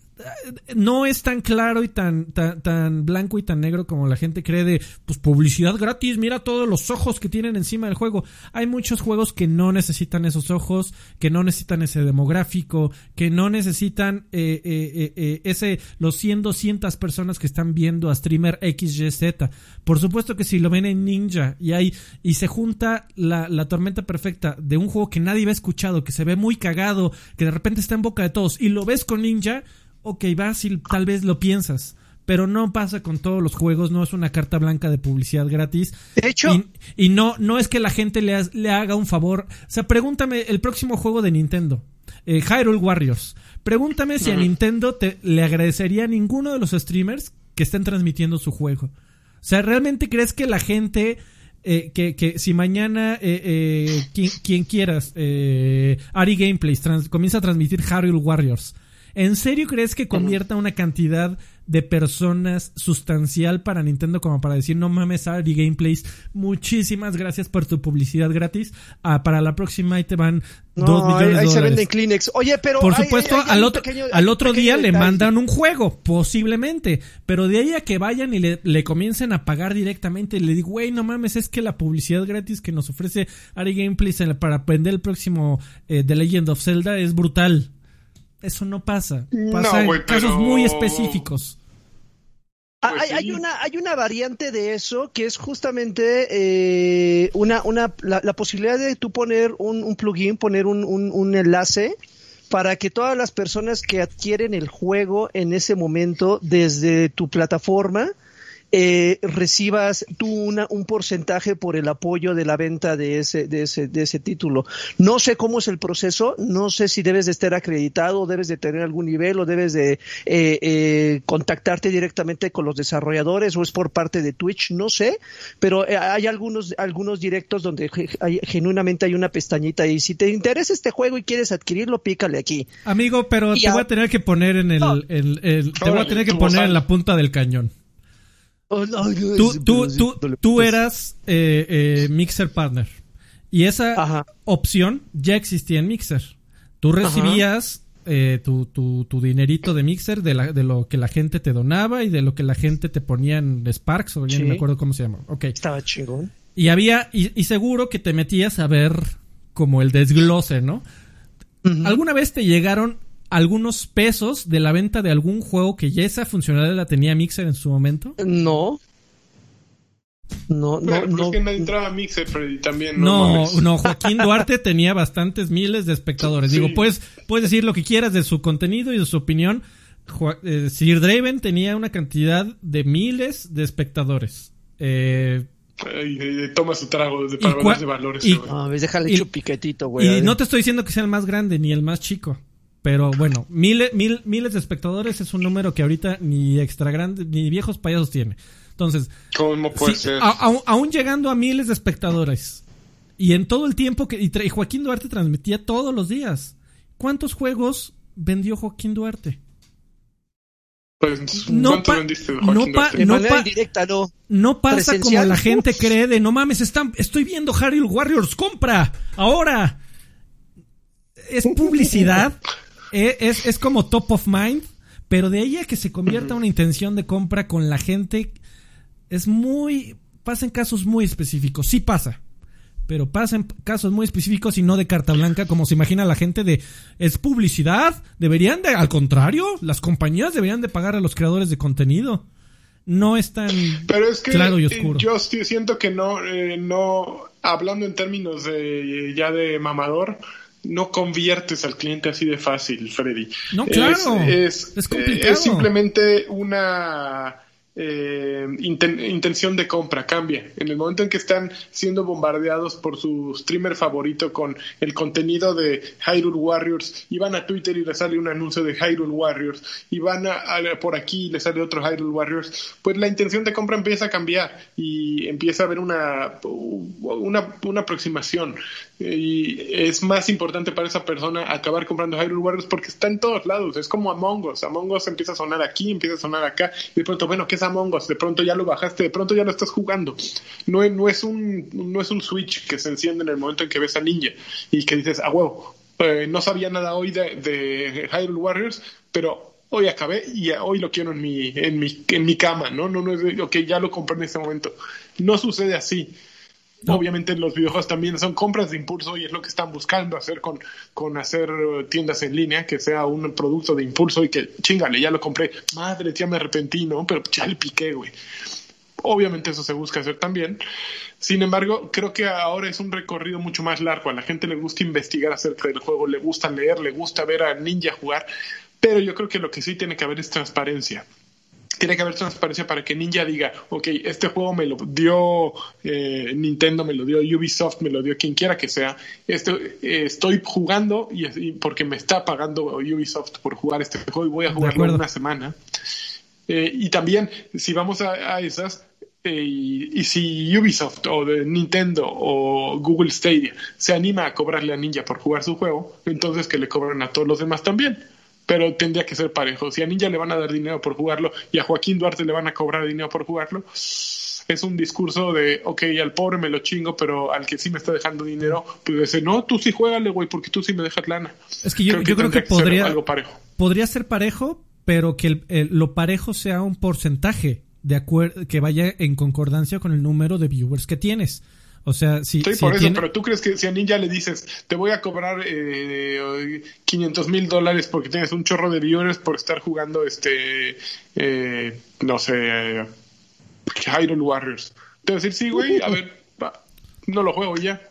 no es tan claro y tan, tan, blanco y tan negro como la gente cree de pues publicidad gratis, mira todos los ojos que tienen encima del juego. Hay muchos juegos que no necesitan esos ojos, que no necesitan ese demográfico, que no necesitan eh, eh, eh, ese los 100, 200 personas que están viendo a streamer XYZ. Por supuesto que si lo ven en Ninja y hay y se junta la, la tormenta perfecta de un juego que nadie había escuchado, que se ve muy cagado, que de repente está en boca de todos y lo ves con Ninja, ok, vas y tal vez lo piensas. Pero no pasa con todos los juegos, no es una carta blanca de publicidad gratis. De hecho. Y, no, no es que la gente le, le, haga un favor. O sea, pregúntame el próximo juego de Nintendo. Eh, Hyrule Warriors. Pregúntame si a Nintendo te, le agradecería a ninguno de los streamers que estén transmitiendo su juego. O sea, ¿realmente crees que la gente eh, que, que, si mañana eh, quien, quieras, Ari Gameplays, comienza a transmitir Hyrule Warriors, ¿En serio crees que convierta una cantidad de personas sustancial para Nintendo como para decir, no mames, Ari Gameplays, muchísimas gracias por tu publicidad gratis. Ah, para la próxima y te van dos millones de dólares. se Kleenex. Oye, pero... Por supuesto, al, otro, al otro día le mandan un juego, posiblemente. Pero de ahí a que vayan y le, le comiencen a pagar directamente, le digo, güey, no mames, es que la publicidad gratis que nos ofrece Ari Gameplays para aprender el próximo eh, The Legend of Zelda es brutal. Eso no pasa. Pasa en casos muy específicos. Ah, pues hay, una, hay una variante de eso que es justamente eh, una, una, la, posibilidad de tú poner un, plugin, poner un, un, enlace para que todas las personas que adquieren el juego en ese momento desde tu plataforma eh, recibas tú una, un porcentaje por el apoyo de la venta de ese, de, ese, de ese título. No sé cómo es el proceso, no sé si debes de estar acreditado, debes de tener algún nivel o debes de eh, eh, contactarte directamente con los desarrolladores o es por parte de Twitch, no sé, pero eh, hay algunos, algunos directos donde hay, genuinamente hay una pestañita y si te interesa este juego y quieres adquirirlo, pícale aquí. Amigo, pero te voy a tener que poner en el, el, el, te voy a tener que poner en la punta del cañón. Oh, tú, tú, tú, tú eras eh, eh, Mixer Partner. Y esa opción ya existía en Mixer. Tú recibías eh, tu, tu, tu, dinerito de Mixer de, la, de lo que la gente te donaba y de lo que la gente te ponía en Sparks, o ya no me acuerdo cómo se llama. Okay. Estaba chingón. Y había, y, y, seguro que te metías a ver como el desglose, ¿no? ¿Alguna vez te llegaron algunos pesos de la venta de algún juego que ya esa funcionalidad la tenía Mixer en su momento? No. No, no, no. que entraba Mixer, Freddy, también. No, no, Joaquín Duarte tenía bastantes miles de espectadores. Digo, puedes, puedes decir lo que quieras de su contenido y de su opinión. Eh, Sir Draven tenía una cantidad de miles de espectadores. Eh, toma su trago de, para de valores. Y, no, déjale y, piquetito, güey. Y no te estoy diciendo que sea el más grande ni el más chico. Pero bueno, miles, mil, miles de espectadores es un número que ahorita ni extra grande, ni viejos payasos tiene. Entonces, ¿cómo puede ser? aún llegando a miles de espectadores y en todo el tiempo que y, Joaquín Duarte transmitía todos los días. ¿Cuántos juegos vendió Joaquín Duarte? Pues, no, vendiste Joaquín no, Duarte? no, no, no pasa como la gente cree de no mames, están, estoy viendo Harry Warriors, compra, ahora. Es publicidad es, es, como top of mind, pero de ella que se convierta una intención de compra con la gente es muy... pasa en casos muy específicos, sí pasa, pero pasa en casos muy específicos y no de carta blanca como se imagina la gente de es publicidad, deberían de, al contrario, las compañías deberían de pagar a los creadores de contenido. No es tan pero es que claro y oscuro. Yo siento que no, eh, no, hablando en términos de ya de mamador, no conviertes al cliente así de fácil, Freddy. No, claro. Es, es, complicado. es simplemente una eh, intención de compra cambia. En el momento en que están siendo bombardeados por su streamer favorito con el contenido de Hyrule Warriors y van a Twitter y le sale un anuncio de Hyrule Warriors y van a, por aquí y le sale otro Hyrule Warriors, pues la intención de compra empieza a cambiar y empieza a haber una, una, una aproximación y es más importante para esa persona acabar comprando Hyrule Warriors porque está en todos lados, es como Among Us, Among Us empieza a sonar aquí, empieza a sonar acá y de pronto, bueno, ¿qué es Among Us? De pronto ya lo bajaste, de pronto ya lo estás jugando. No, no, es, un, no es un switch que se enciende en el momento en que ves a Ninja y que dices, ah, huevo, eh, no sabía nada hoy de, de Hyrule Warriors, pero hoy acabé y hoy lo quiero en mi, en mi, en mi cama, ¿no? No, no es, ok, ya lo compré en ese momento. No sucede así. Obviamente los videojuegos también son compras de impulso y es lo que están buscando hacer con, con hacer tiendas en línea, que sea un producto de impulso y que, chingale, ya lo compré, madre, ya me arrepentí, ¿no? Pero ya le piqué, güey. Obviamente eso se busca hacer también. Sin embargo, creo que ahora es un recorrido mucho más largo. A la gente le gusta investigar acerca del juego, le gusta leer, le gusta ver a Ninja jugar, pero yo creo que lo que sí tiene que haber es transparencia tiene que haber transparencia para que Ninja diga, ok, este juego me lo dio eh, Nintendo, me lo dio Ubisoft, me lo dio quien quiera que sea, este, eh, estoy jugando y, porque me está pagando Ubisoft por jugar este juego y voy a jugarlo una semana. Eh, y también, si vamos a, esas, y, y, si Ubisoft o de Nintendo o Google Stadia se anima a cobrarle a Ninja por jugar su juego, entonces que le cobren a todos los demás también pero tendría que ser parejo. Si a Ninja le van a dar dinero por jugarlo y a Joaquín Duarte le van a cobrar dinero por jugarlo, es un discurso de, ok, al pobre me lo chingo, pero al que sí me está dejando dinero, pues dice, no, tú sí juégale, güey, porque tú sí me dejas lana. Es que yo creo que, podría, ser algo parejo. podría ser parejo, pero que lo parejo sea un porcentaje de acuerdo que vaya en concordancia con el número de viewers que tienes. O sea, si. Sí, por eso, pero tú crees que si a Ninja le dices, te voy a cobrar eh, 500 mil dólares porque tienes un chorro de viewers por estar jugando, este. Eh, no sé. Hyrule Warriors. Te voy a decir, sí, güey, a ver, no lo juego ya.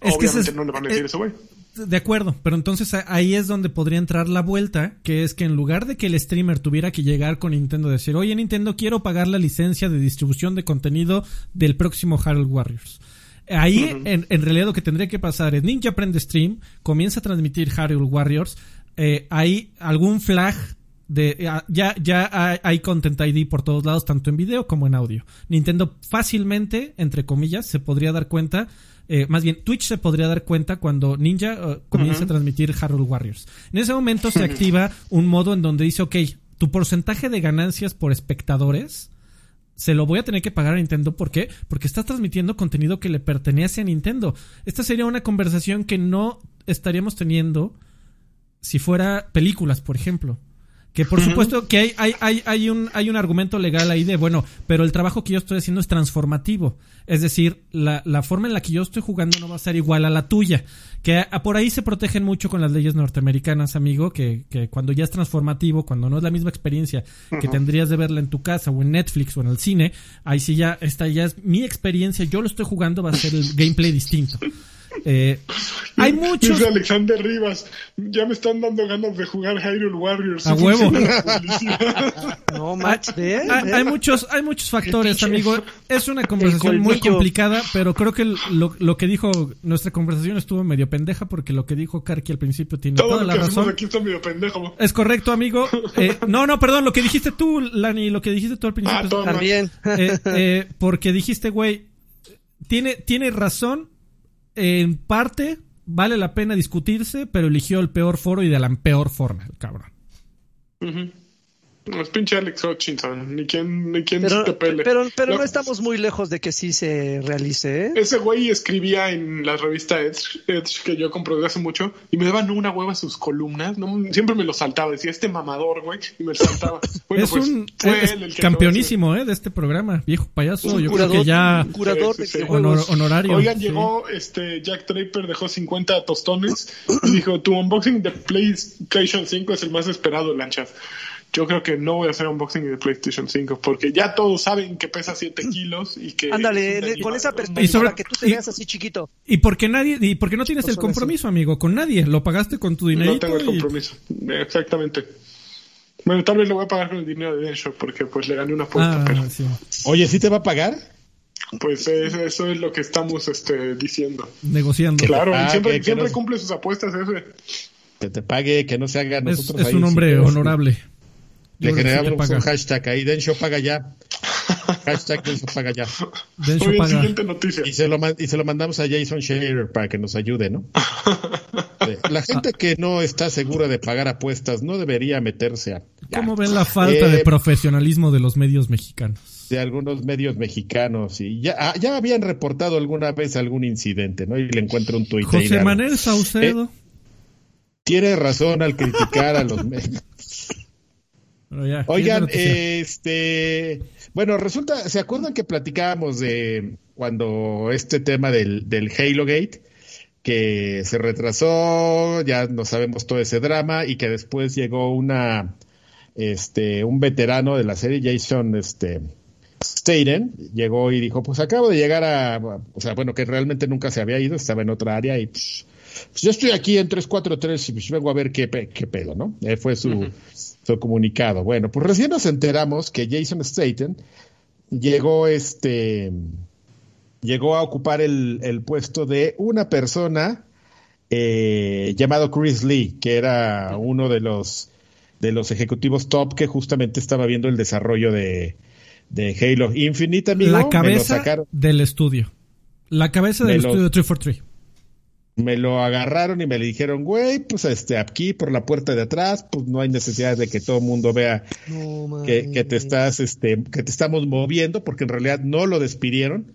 Obviamente no le van a decir eso, güey. De acuerdo, pero entonces ahí es donde podría entrar la vuelta, que es que en lugar de que el streamer tuviera que llegar con Nintendo y decir, oye Nintendo, quiero pagar la licencia de distribución de contenido del próximo Harold Warriors. Ahí, en, realidad, lo que tendría que pasar es Ninja prende stream, comienza a transmitir Hyrule Warriors, eh, hay algún flag de ya ya hay Content ID por todos lados tanto en video como en audio. Nintendo fácilmente entre comillas se podría dar cuenta eh, más bien Twitch se podría dar cuenta cuando Ninja uh, comienza a transmitir Hyrule Warriors. En ese momento se activa un modo en donde dice ok tu porcentaje de ganancias por espectadores se lo voy a tener que pagar a Nintendo. ¿Por qué? Porque estás transmitiendo contenido que le pertenece a Nintendo. Esta sería una conversación que no estaríamos teniendo si fuera películas, por ejemplo. Que por supuesto que hay, hay, hay, hay, un, hay un argumento legal ahí de, bueno, pero el trabajo que yo estoy haciendo es transformativo. Es decir, la, la forma en la que yo estoy jugando no va a ser igual a la tuya. Que por ahí se protegen mucho con las leyes norteamericanas, amigo, que, que cuando ya es transformativo, cuando no es la misma experiencia que tendrías de verla en tu casa o en Netflix o en el cine, ahí sí ya, esta ya es mi experiencia, yo lo estoy jugando, va a ser el gameplay distinto. Eh, hay muchos. Dice Alexander Rivas, ya me están dando ganas de jugar Hyrule Warriors. A huevo. no, match hay, muchos, hay muchos factores, amigo. Es una conversación muy complicada, pero creo que lo, lo, que dijo nuestra conversación estuvo medio pendeja porque lo que dijo Karki al principio tiene Todo toda lo la que razón. Aquí está medio pendejo. Es correcto, amigo. Eh, no, no, perdón, lo que dijiste tú, Lani, lo que dijiste tú al principio. Ah, también. Eh, eh, porque dijiste, güey, tiene, tiene razón en parte vale la pena discutirse, pero eligió el peor foro y de la peor forma, el cabrón. Es pinche Alex Hutchinson, ni quien, ni quien pero, te pele. Pero, pero no, estamos muy lejos de que sí se realice, ¿eh? Ese güey escribía en la revista Edge, que yo compré desde hace mucho y me daban una hueva sus columnas. ¿no? Siempre me lo saltaba, decía este mamador, güey, y me saltaba. Bueno, es pues, un fue él el que campeonísimo, ¿eh? De este programa, viejo payaso. yo creo que ya. curador honorario. Oigan, llegó este Jack Draper, dejó 50 tostones y dijo: Tu unboxing de PlayStation 5 es el más esperado, Lanchas yo creo que no voy a hacer unboxing de PlayStation 5 porque ya todos saben que pesa 7 kilos y que... Ándale, con esa perspectiva, que tú te veas así chiquito. Y porque nadie, y porque no tienes el compromiso, amigo, con nadie, lo pagaste con tu dinero. No tengo el compromiso, exactamente. Bueno, tal vez lo voy a pagar con el dinero de Densho porque pues le gané una apuesta. Ah, pero... Oye, ¿sí te va a pagar? Pues eso es lo que estamos este, diciendo. Negociando. Claro, ah, siempre, siempre cumple sus apuestas ese. Que te pague, que no se haga nosotros Es, es un hombre honorable. Le generamos un hashtag ahí, Densho paga ya. Hashtag Densho paga ya. Densho paga. Siguiente noticia. Y se, lo, y se lo mandamos a Jason Scherer para que nos ayude, ¿no? La gente que no está segura de pagar apuestas no debería meterse a... ¿Cómo ven la falta de eh, profesionalismo de los medios mexicanos? De algunos medios mexicanos. y Ya, ah, ya habían reportado alguna vez algún incidente, ¿no? Y le encuentro un tuit. José Manuel Saucedo. Eh, tiene razón al criticar a los medios. Oigan, este, bueno, resulta, ¿se acuerdan que platicábamos de cuando este tema del, del Halo Gate, que se retrasó, ya no sabemos todo ese drama y que después llegó una, este, un veterano de la serie, Jason, este, Staten, llegó y dijo, pues acabo de llegar a, o sea, bueno, que realmente nunca se había ido, estaba en otra área y pues, pues yo estoy aquí en 343 y pues vengo a ver qué, qué pedo, ¿no? Eh, fue su, su comunicado. Bueno, pues recién nos enteramos que Jason Staten llegó este llegó a ocupar el, el puesto de una persona eh, llamado Chris Lee, que era uno de los de los ejecutivos top que justamente estaba viendo el desarrollo de, de Halo Infinite. la cabeza del estudio. La cabeza del estudio 343 me lo agarraron y me le dijeron, güey, pues este, aquí por la puerta de atrás, pues no hay necesidad de que todo el mundo vea que, te estás, este, que te estamos moviendo, porque en realidad no lo despidieron,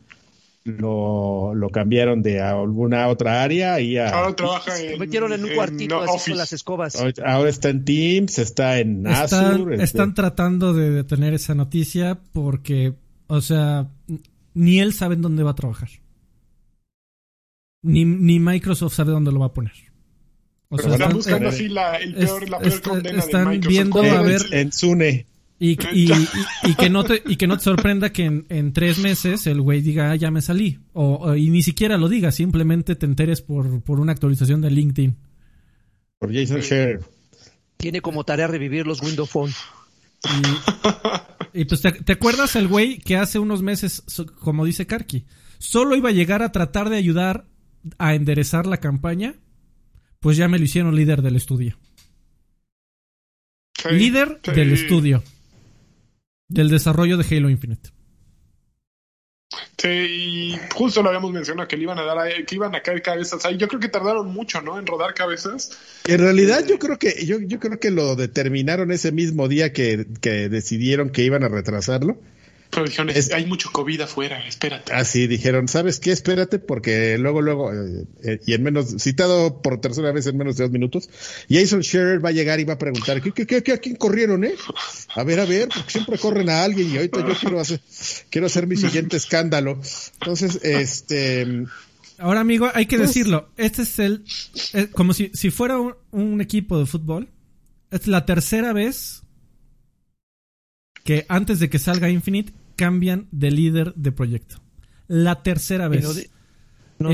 lo, lo cambiaron de alguna otra área y ahora trabaja en, metieron en un cuartito así con las escobas. Ahora está en Teams, está en Azure. Este están tratando de detener esa noticia porque, o sea, ni él sabe en dónde va a trabajar. Ni, ni Microsoft sabe dónde lo va a poner. O sea, están buscando así la, el peor, la peor condena están de viendo a ver en Sune. Y, y, y, que no te, y que no te sorprenda que en, en tres meses el güey diga, ah, ya me salí. O, y ni siquiera lo diga, simplemente te enteres por, por una actualización de LinkedIn. Por Jason Share. Tiene como tarea revivir los Windows Phone. Y, pues, ¿te, ¿te, acuerdas el güey que hace unos meses, como dice Karki, solo iba a llegar a tratar de ayudar a enderezar la campaña, pues ya me lo hicieron líder del estudio. líder del estudio. Del desarrollo de Halo Infinite. Sí, y justo lo habíamos mencionado que le iban a dar que iban a caer cabezas ahí. Yo creo que tardaron mucho, ¿no? En rodar cabezas. En realidad yo creo que yo, yo creo que lo determinaron ese mismo día que, que decidieron que iban a retrasarlo. Pero dijeron, hay mucho COVID afuera, espérate. Así dijeron, ¿sabes qué? Espérate, porque luego, luego, eh, eh, y en menos, citado por tercera vez en menos de dos minutos, Jason Scherer va a llegar y va a preguntar, ¿qué, qué, qué, a quién corrieron, eh? A ver, a ver, porque siempre corren a alguien y ahorita yo quiero hacer, quiero hacer mi siguiente escándalo. Entonces, este... Ahora, amigo, hay que pues decirlo, este es el, eh, como si, si fuera un, un equipo de fútbol, es la tercera vez que antes de que salga Infinite cambian de líder de proyecto. La tercera vez. No,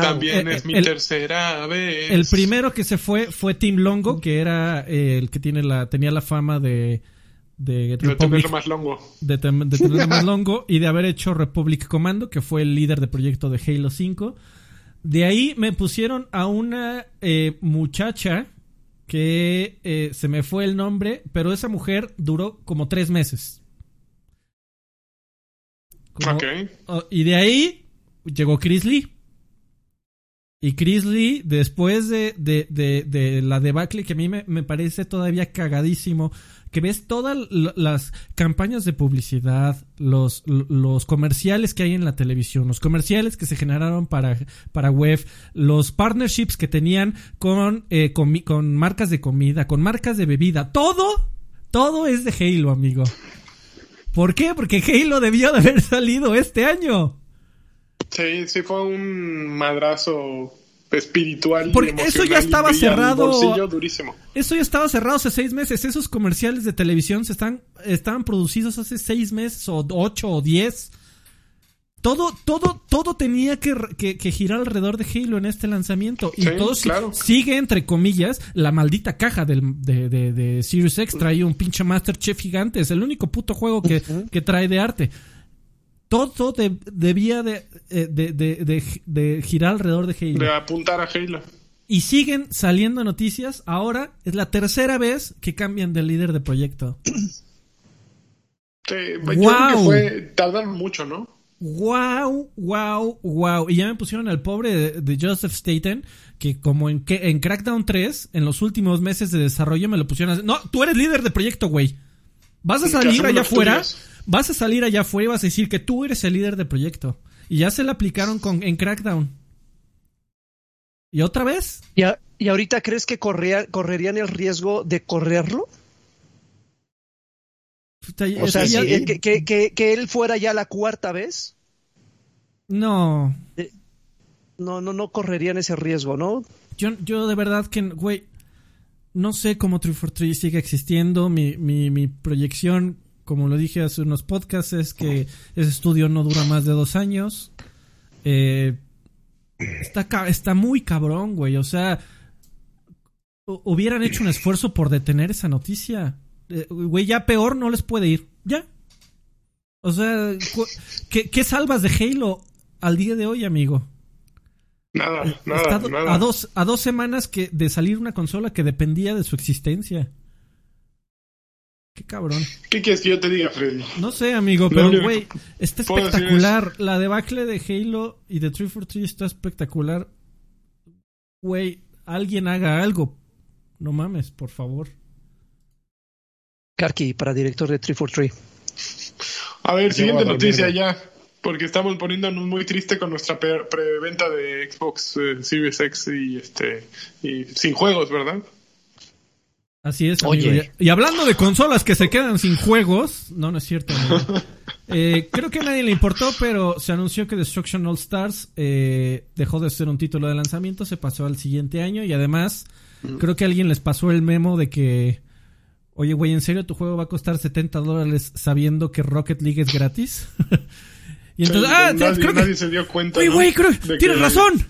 También es mi tercera vez. El primero que se fue fue Tim Longo, que era eh, el que tiene la, tenía la fama de de, tenerlo más longo. De, tenerlo más longo y de haber hecho Republic Commando, que fue el líder de proyecto de Halo 5. De ahí me pusieron a una eh, muchacha que eh, se me fue el nombre, pero esa mujer duró como tres meses. Oh, y de ahí llegó Chris Lee. Y Chris Lee, después de, de, de, la debacle que a mí me, parece todavía cagadísimo, que ves todas las campañas de publicidad, los, los comerciales que hay en la televisión, los comerciales que se generaron para, para web, los partnerships que tenían con, eh, con, con marcas de comida, con marcas de bebida, todo, todo es de Halo, amigo. ¿Por qué? Porque Halo debió de haber salido este año. Sí, sí fue un madrazo espiritual. Porque eso ya estaba cerrado. Durísimo. Eso ya estaba cerrado hace seis meses. Esos comerciales de televisión se están, estaban producidos hace seis meses o ocho o diez. Todo, todo, todo tenía que, girar alrededor de Halo en este lanzamiento. Y todo sigue, entre comillas, la maldita caja del, de, de, de Sirius X. Trae un pinche Master Chef gigante. Es el único puto juego que, trae de arte. Todo debía eh, de, de, girar alrededor de Halo. De apuntar a Halo. Y siguen saliendo noticias. Ahora es la tercera vez que cambian de líder de proyecto. Sí, wow. fue, tardaron mucho, ¿no? wow, wow, wow. Y ya me pusieron al pobre de, Joseph Staten, que como en, que, en Crackdown 3, en los últimos meses de desarrollo me lo pusieron a... No, tú eres líder de proyecto, güey. Vas a salir allá afuera, vas a salir allá afuera y vas a decir que tú eres el líder de proyecto. Y ya se le aplicaron con, en Crackdown. ¿Y otra vez? ¿Y, y ahorita crees que correrían el riesgo de correrlo? o sea, que, él fuera ya la cuarta vez. No. Eh, no, no, no correrían ese riesgo, ¿no? Yo, yo de verdad que, güey, no sé cómo 343 sigue existiendo. Mi, mi, mi proyección, como lo dije hace unos podcasts, es que ese estudio no dura más de dos años. Eh, está, está muy cabrón, güey. O sea, hubieran hecho un esfuerzo por detener esa noticia. Eh, güey, ya peor no les puede ir. Ya. O sea, ¿qué, ¿qué, salvas de Halo al día de hoy, amigo? Nada, eh, nada, nada. A dos, a dos semanas que, de salir una consola que dependía de su existencia. Qué cabrón. ¿Qué quieres que yo te diga, Freddy? No sé, amigo, pero güey, está espectacular. La debacle de Halo y de 343 está espectacular. Güey, alguien haga algo. No mames, por favor. Karki, para director de 343. A ver, siguiente noticia ya, porque estamos poniéndonos muy triste con nuestra preventa de Xbox eh, Series X y este y sin juegos, ¿verdad? Así es. Oye. Y hablando de consolas que se quedan sin juegos, no, no es cierto. Eh, creo que a nadie le importó, pero se anunció que Destruction All Stars eh, dejó de ser un título de lanzamiento, se pasó al siguiente año y además mm. creo que alguien les pasó el memo de que Oye, güey, ¿en serio tu juego va a costar 70 dólares sabiendo que Rocket League es gratis? y entonces, ah, nadie, creo nadie se dio cuenta. Oye, güey, tienes razón.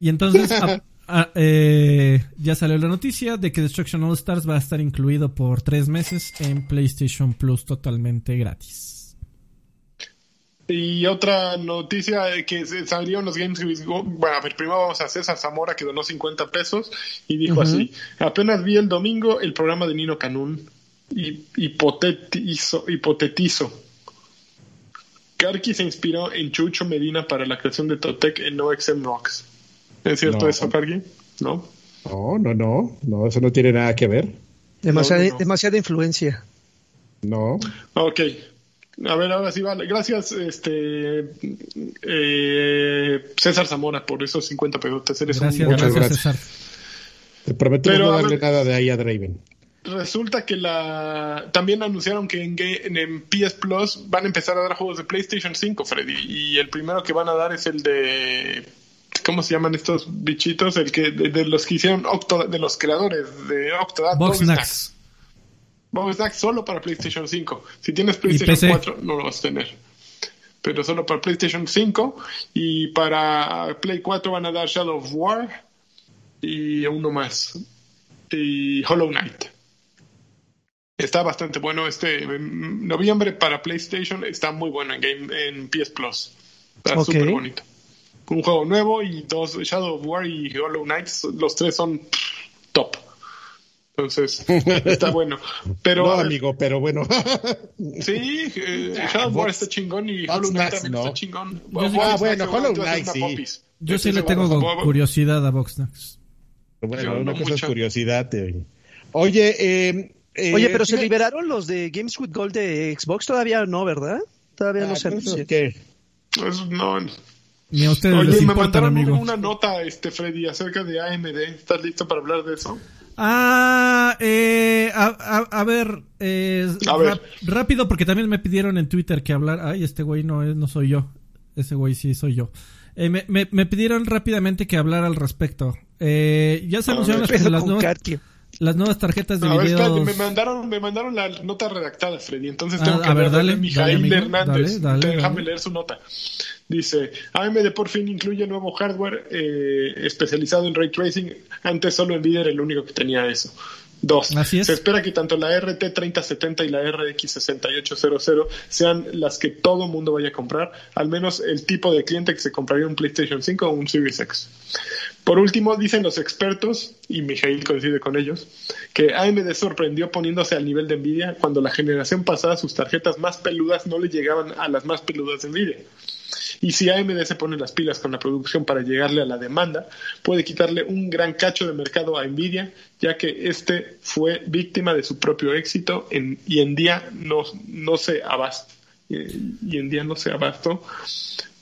Y entonces eh, ya salió la noticia de que Destruction All Stars va a estar incluido por tres meses en PlayStation Plus totalmente gratis. Y otra noticia que salieron los Games Bueno, a ver, primero vamos a César Zamora que donó 50 pesos y dijo así: Apenas vi el domingo el programa de Nino Canún. Y hipotetizo, hipotetizo. Karki se inspiró en Chucho Medina para la creación de Totec en NoXM Rocks. ¿Es cierto eso, Karki? ¿No? No, no, no, no, eso no tiene nada que ver. Demasiada, demasiada influencia. No. Ok, a ver, ahora sí vale. Gracias, este eh, César Zamora, por esos 50 pesos. Eres gracias, un gracias, César. Te prometí no darle nada de ahí a Draven. Resulta que la también anunciaron que en, en, PS Plus van a empezar a dar juegos de PlayStation 5, Freddy. Y el primero que van a dar es el de ¿cómo se llaman estos bichitos? El que de, los que hicieron Octodad, de los creadores de Octodad. Box Snacks. Box solo para PlayStation 5. Si tienes PlayStation 4 no lo vas a tener. Pero solo para PlayStation 5 y para Play 4 van a dar Shadow of War y uno más. Y Hollow Knight. Está bastante bueno este noviembre para PlayStation. Está muy bueno en game en PS Plus. Está súper bonito. Un juego nuevo y dos Shadow of War y Hollow Knight. Los tres son top. Entonces, está bueno. Pero, no, amigo, pero bueno. sí, eh, Shadow War está chingón y Hollow Knight también está chingón. ah, bueno, Hollow Knight sí. Yo sí le tengo curiosidad a Voxnax. Bueno, una cosa es curiosidad. Oye, eh, eh, Oye, pero se liberaron los de Games with Gold de Xbox todavía no, ¿verdad? Todavía no ah, se anuncia. ¿Qué? Pues no. Ni a ustedes Oye, les me mandaron una nota, este Freddy, acerca de AMD. ¿Estás listo para hablar de eso? Ah, eh, a, ver, eh, rápido porque también me pidieron en Twitter que hablar. Ay, este güey no, no soy yo. Ese güey sí soy yo. Eh, me, me, pidieron rápidamente que hablar al respecto. Eh, ya se anunciaron las, nuevas, las nuevas tarjetas de video. me mandaron, me mandaron la nota redactada, Freddy. Entonces tengo que a ver, dale, Mijail Hernández. Déjame leer su nota. Dice, AMD por fin incluye nuevo hardware eh, especializado en ray tracing. Antes solo Nvidia era el único que tenía eso. Dos, se espera que tanto la RT3070 y la RX6800 sean las que todo mundo vaya a comprar, al menos el tipo de cliente que se compraría un PlayStation 5 o un Series X. Por último, dicen los expertos, y Mijail coincide con ellos, que AMD sorprendió poniéndose al nivel de Nvidia cuando la generación pasada sus tarjetas más peludas no le llegaban a las más peludas de Nvidia. Y si AMD se pone las pilas con la producción para llegarle a la demanda, puede quitarle un gran cacho de mercado a Nvidia, ya que este fue víctima de su propio éxito y en día no, no se abastó. Y en día no se abastó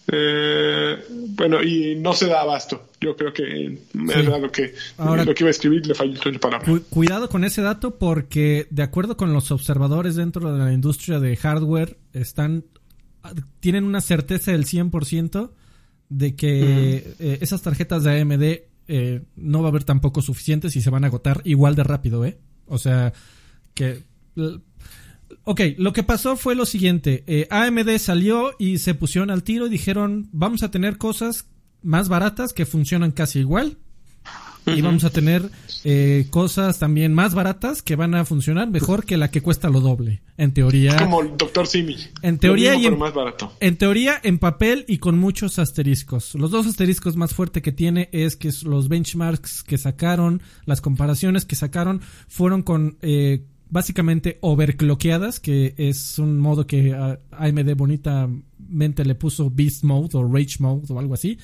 Eh, bueno, y no se da abasto. Yo creo que es lo que, lo que iba a escribir le falló el palabra. cuidado con ese dato porque de acuerdo con los observadores dentro de la industria de hardware, están tienen una certeza del 100% de que eh, esas tarjetas de AMD eh, no va a haber tampoco suficientes y se van a agotar igual de rápido, ¿eh? O sea, que Ok, lo que pasó fue lo siguiente. Eh, AMD salió y se pusieron al tiro y dijeron, vamos a tener cosas más baratas que funcionan casi igual. Y vamos a tener eh, cosas también más baratas que van a funcionar mejor que la que cuesta lo doble. En teoría. Como el Dr. Simi. En teoría y en, más barato. en teoría en papel y con muchos asteriscos. Los dos asteriscos más fuertes que tiene es que los benchmarks que sacaron, las comparaciones que sacaron, fueron con eh, básicamente overclockeadas, que es un modo que AMD bonitamente le puso Beast Mode o Rage Mode o algo así.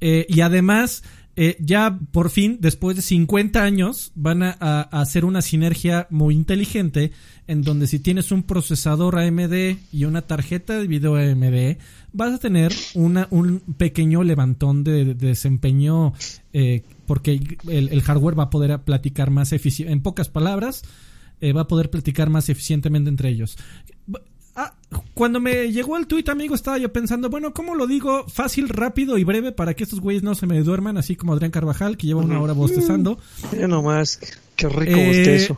Eh, y además, eh, ya por fin, después de 50 años, van a, hacer una sinergia muy inteligente en donde si tienes un procesador AMD y una tarjeta de video AMD, vas a tener una, un pequeño levantón de, desempeño eh, porque el, hardware va a poder platicar más eficiente. En pocas palabras, eh, va a poder platicar más eficientemente entre ellos. Ah, cuando me llegó el tuit, amigo, estaba yo pensando, bueno, ¿cómo lo digo fácil, rápido y breve para que estos güeyes no se me duerman, así como Adrián Carvajal, que lleva una hora bostezando? Ya nomás, qué rico eh,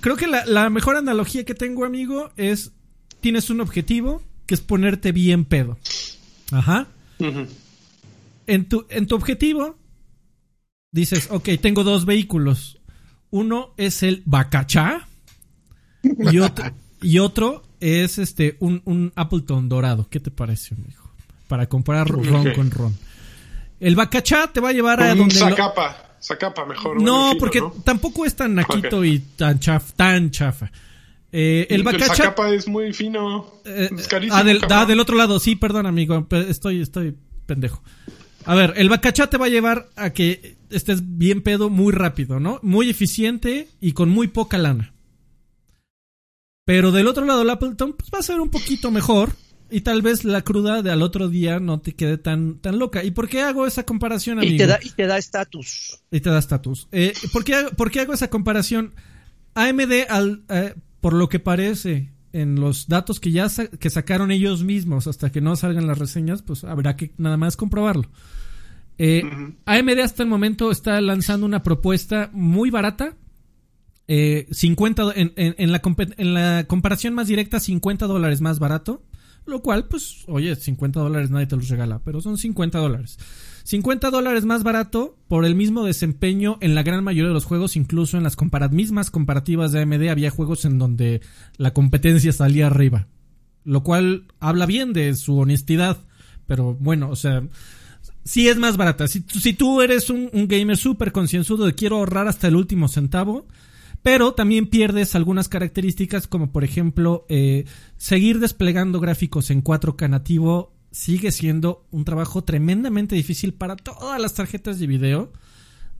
Creo que la, mejor analogía que tengo, amigo, es tienes un objetivo que es ponerte bien pedo. Ajá. en, tu, en tu objetivo dices, ok, tengo dos vehículos. Uno es el bacachá y otro, y otro es este un, un Appleton dorado. ¿Qué te parece, amigo? Para comparar ron con ron. El bacachá te va a llevar a donde... Zacapa, zacapa mejor. No, porque tampoco es tan naquito y tan, chaf, tan chafa. Eh, el zacapa es muy fino. Eh, es carísimo. Ah del, ah, del, otro lado. Sí, perdón, amigo. Estoy, estoy pendejo. A ver, el bacachá te va a llevar a que estés bien pedo muy rápido, ¿no? Muy eficiente y con muy poca lana. Pero del otro lado, el Appleton pues, va a ser un poquito mejor. Y tal vez la cruda de al otro día no te quede tan, tan loca. ¿Y por qué hago esa comparación, amigo? Y te da, y te da estatus. Y te da estatus. Eh, ¿por, qué, hago esa comparación? AMD, al, eh, por lo que parece, en los datos que ya que sacaron ellos mismos hasta que no salgan las reseñas, pues habrá que nada más comprobarlo. Eh, AMD hasta el momento está lanzando una propuesta muy barata. 50 eh, en, la, en la comparación más directa, 50 dólares más barato. Lo cual, pues, oye, 50 dólares nadie te los regala, pero son 50 dólares. 50 dólares más barato por el mismo desempeño en la gran mayoría de los juegos, incluso en las mismas comparativas de AMD había juegos en donde la competencia salía arriba. Lo cual habla bien de su honestidad, pero bueno, o sea, sí es más barata. Si, si tú eres un, gamer súper concienzudo de quiero ahorrar hasta el último centavo, pero también pierdes algunas características como por ejemplo eh, seguir desplegando gráficos en 4K nativo sigue siendo un trabajo tremendamente difícil para todas las tarjetas de video.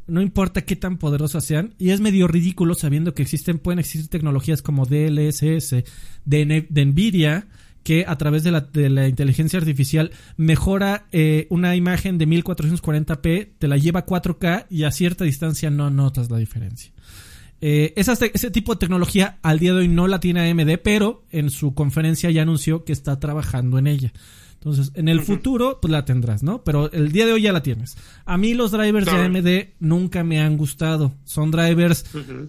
No importa qué tan poderosas sean. Y es medio ridículo sabiendo que existen, pueden existir tecnologías como DLSS de, Nvidia que a través de la, de la inteligencia artificial mejora eh, una imagen de 1440p, te la lleva a 4K y a cierta distancia no notas la diferencia. Eh, ese tipo de tecnología al día de hoy no la tiene AMD, pero en su conferencia ya anunció que está trabajando en ella. Entonces, en el futuro, pues la tendrás, ¿no? Pero el día de hoy ya la tienes. A mí los drivers de AMD nunca me han gustado. Son drivers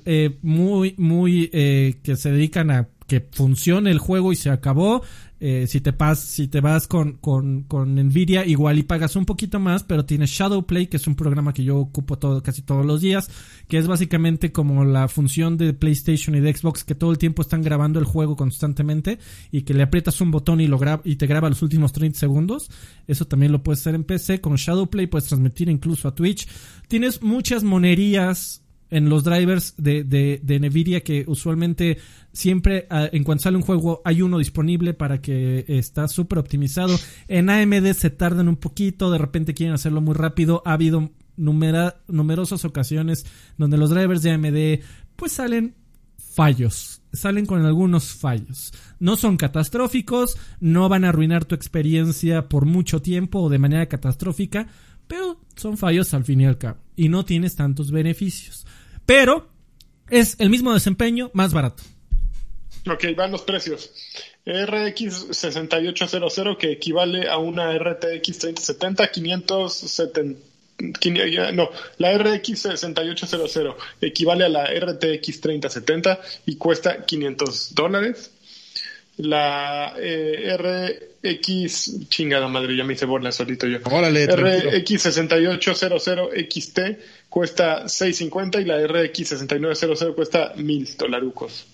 eh, muy, muy eh, que se dedican a que funcione el juego y se acabó. Eh, si, te pas, si te vas con, con, con, Nvidia, igual y pagas un poquito más, pero tienes Shadowplay, que es un programa que yo ocupo todo, casi todos los días, que es básicamente como la función de PlayStation y de Xbox, que todo el tiempo están grabando el juego constantemente y que le aprietas un botón y, lo y te graba los últimos 30 segundos. Eso también lo puedes hacer en PC. Con Shadowplay puedes transmitir incluso a Twitch. Tienes muchas monerías en los drivers de, de, Nvidia que usualmente siempre ah, en cuanto sale un juego hay uno disponible para que está súper optimizado. En AMD se tardan un poquito, de repente quieren hacerlo muy rápido. Ha habido numerosas ocasiones donde los drivers de AMD pues salen fallos. salen con algunos fallos. No son catastróficos, no van a arruinar tu experiencia por mucho tiempo o de manera catastrófica, pero son fallos al fin y al cabo. Y no tienes tantos beneficios. Pero es el mismo desempeño, más barato. Ok, van los precios. RX 6800 que equivale a una RTX 3070 570 no, la RX 6800 equivale a la RTX 3070 y cuesta 500 dólares. La eh, RX, chingada madre, ya me hice bola solito yo. RX 6800 XT cuesta 650 y la RX 6900 cuesta 1000 dolarucos.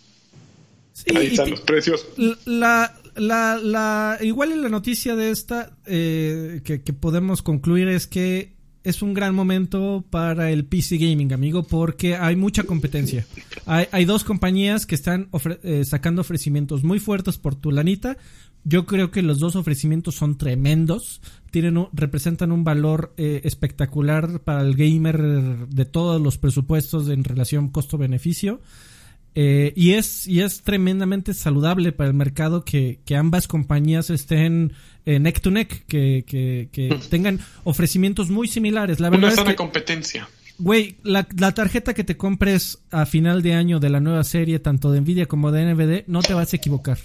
Ahí están los precios. La, la, la, igual en la noticia de esta eh, que, podemos concluir es que es un gran momento para el PC gaming, amigo, porque hay mucha competencia. Hay, hay dos compañías que están eh, sacando ofrecimientos muy fuertes por tu lanita. Yo creo que los dos ofrecimientos son tremendos. Tienen representan un valor eh, espectacular para el gamer de todos los presupuestos en relación costo-beneficio. Eh, y, es, y es tremendamente saludable para el mercado que, ambas compañías estén eh, neck to neck, que, que, tengan ofrecimientos muy similares. La verdad Una sana competencia. Güey, la, la, tarjeta que te compres a final de año de la nueva serie, tanto de Nvidia como de NVD, no te vas a equivocar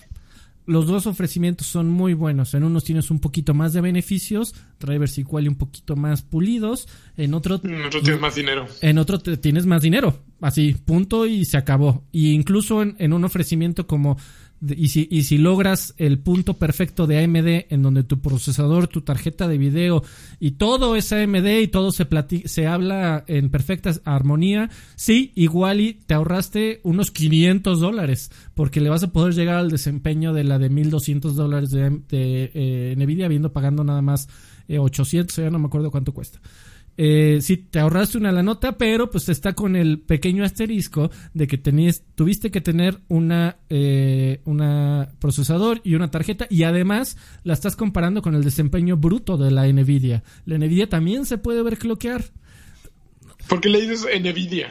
los dos ofrecimientos son muy buenos. En unos tienes un poquito más de beneficios, drivers igual y un poquito más pulidos. En otro, en otro tienes más dinero. En otro tienes más dinero. Así, punto y se acabó. Y incluso en, en un ofrecimiento como y si, y si logras el punto perfecto de AMD en donde tu procesador, tu tarjeta de video y todo es AMD y todo se, se habla en perfecta armonía, sí, igual y te ahorraste unos 500 dólares porque le vas a poder llegar al desempeño de la de 1200 dólares de, de eh, Nvidia habiendo pagando nada más 800, eh, ya no me acuerdo cuánto cuesta eh, sí te ahorraste una la nota, pero pues está con el pequeño asterisco de que tenías, tuviste que tener una, eh, una procesador y una tarjeta y además la estás comparando con el desempeño bruto de la Nvidia. La Nvidia también se puede ver cloquear. ¿Por qué le dices Nvidia?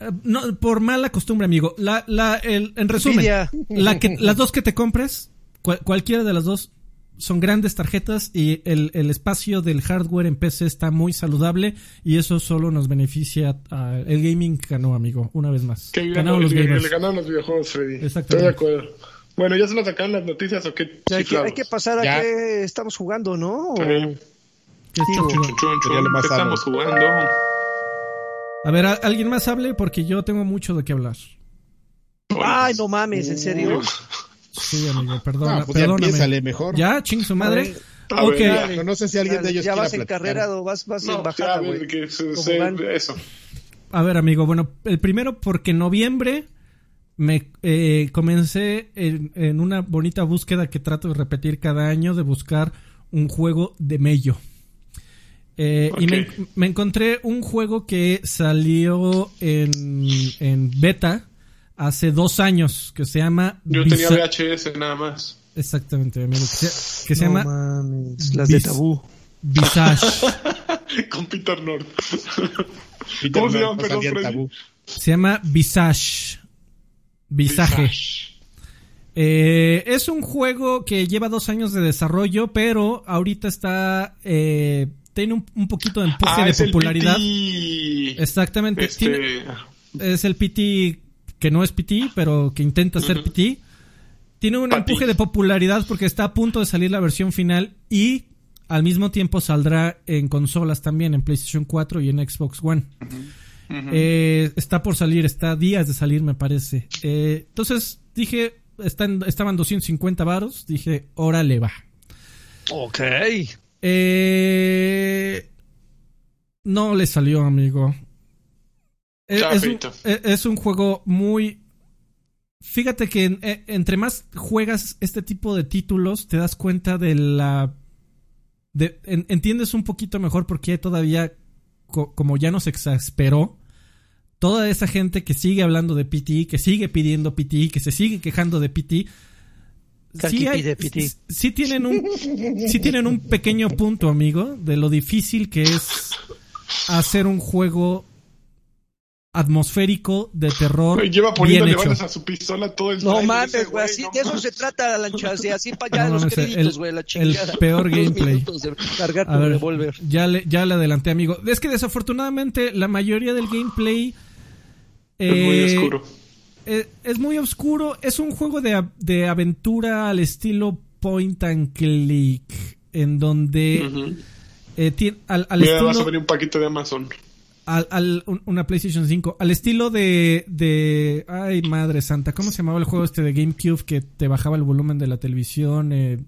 Eh, no, por mala costumbre, amigo. La, la, el, en resumen, la que, las dos que te compres, cualquiera de las dos son grandes tarjetas y el, el, espacio del hardware en PC está muy saludable y eso solo nos beneficia a, el gaming ganó amigo una vez más. Ganaron los gamers. le ganaron los videojuegos Freddy. Estoy de acuerdo. Bueno ya se nos sacaron las noticias o qué hay, que, hay, que, pasar a qué estamos jugando no ¿Qué, estamos jugando a ver alguien más hable porque yo tengo mucho de qué hablar. Ay no mames en serio Sí, amigo, perdona, ah, pues perdóname. mejor. ¿Ya? ¿Ching su madre? ok. no sé si alguien de ellos ¿Ya vas en carrera o vas, vas en bajada, güey? eso. A ver, amigo, bueno, el primero porque en noviembre me eh, comencé en, una bonita búsqueda que trato de repetir cada año de buscar un juego de mello. Eh, Y me, me, encontré un juego que salió en, en beta hace dos años que se llama. Yo tenía VHS nada más. Exactamente, amigo. Que se, que se llama. Mames, las de tabú. Visage. Con Peter North. ¿Cómo se llama, perdón, Se llama Visage. Visage. Eh, es un juego que lleva dos años de desarrollo, pero ahorita está. Eh, tiene un, un, poquito de empuje ah, de popularidad. Exactamente. Este... es el PT que no es PT, pero que intenta ser PT. Tiene un empuje de popularidad porque está a punto de salir la versión final y al mismo tiempo saldrá en consolas también, en PlayStation 4 y en Xbox One. Eh, está por salir, está a días de salir, me parece. Eh, entonces dije, están, estaban 250 varos, dije, órale va. Ok. Eh, no le salió, amigo. Eh, eh, es, un, juego muy... Fíjate que eh, entre más juegas este tipo de títulos, te das cuenta de la... entiendes un poquito mejor porque todavía, como ya nos exasperó, toda esa gente que sigue hablando de PT, que sigue pidiendo PT, que se sigue quejando de PT, sí, tienen un sí tienen un pequeño punto, amigo, de lo difícil que es hacer un juego atmosférico de terror. lleva poniéndole balas a su pistola todo el No mames, güey, así, de eso se trata la lancha, así para allá los créditos, güey, la chingada. El peor gameplay. cargar a ver, Ya le, ya le adelanté, amigo. Es que desafortunadamente la mayoría del gameplay... es muy eh, oscuro. Eh, es muy oscuro. Es un juego de, de aventura al estilo point and click, en donde... eh, al, al Mira, vas a ver un paquete de Amazon al, una PlayStation 5 al estilo de, de ay madre santa cómo se llamaba el juego este de GameCube que te bajaba el volumen de la televisión eh,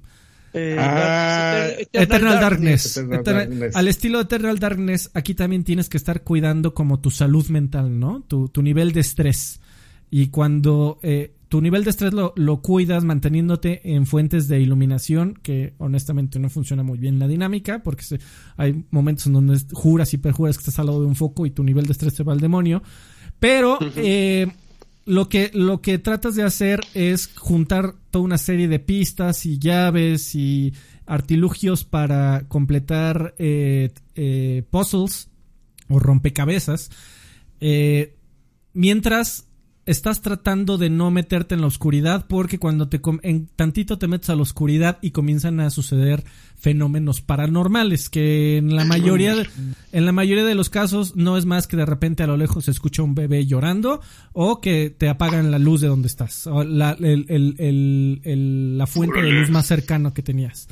eh ah, Eternal, Darkness, al estilo de Eternal Darkness aquí también tienes que estar cuidando como tu salud mental no tu, tu nivel de estrés. Y cuando eh, tu nivel de estrés lo, lo, cuidas manteniéndote en fuentes de iluminación, que honestamente no funciona muy bien la dinámica, porque hay momentos en donde juras y perjuras que estás al lado de un foco y tu nivel de estrés se va al demonio. Pero eh, lo, que, lo que tratas de hacer es juntar toda una serie de pistas y llaves y artilugios para completar eh, eh, puzzles o rompecabezas. mientras estás tratando de no meterte en la oscuridad porque cuando te en tantito te metes a la oscuridad y comienzan a suceder fenómenos paranormales que en la mayoría de, en la mayoría de los casos no es más que de repente a lo lejos se escucha un bebé llorando o que te apagan la luz de donde estás o la, la fuente de luz más cercana que tenías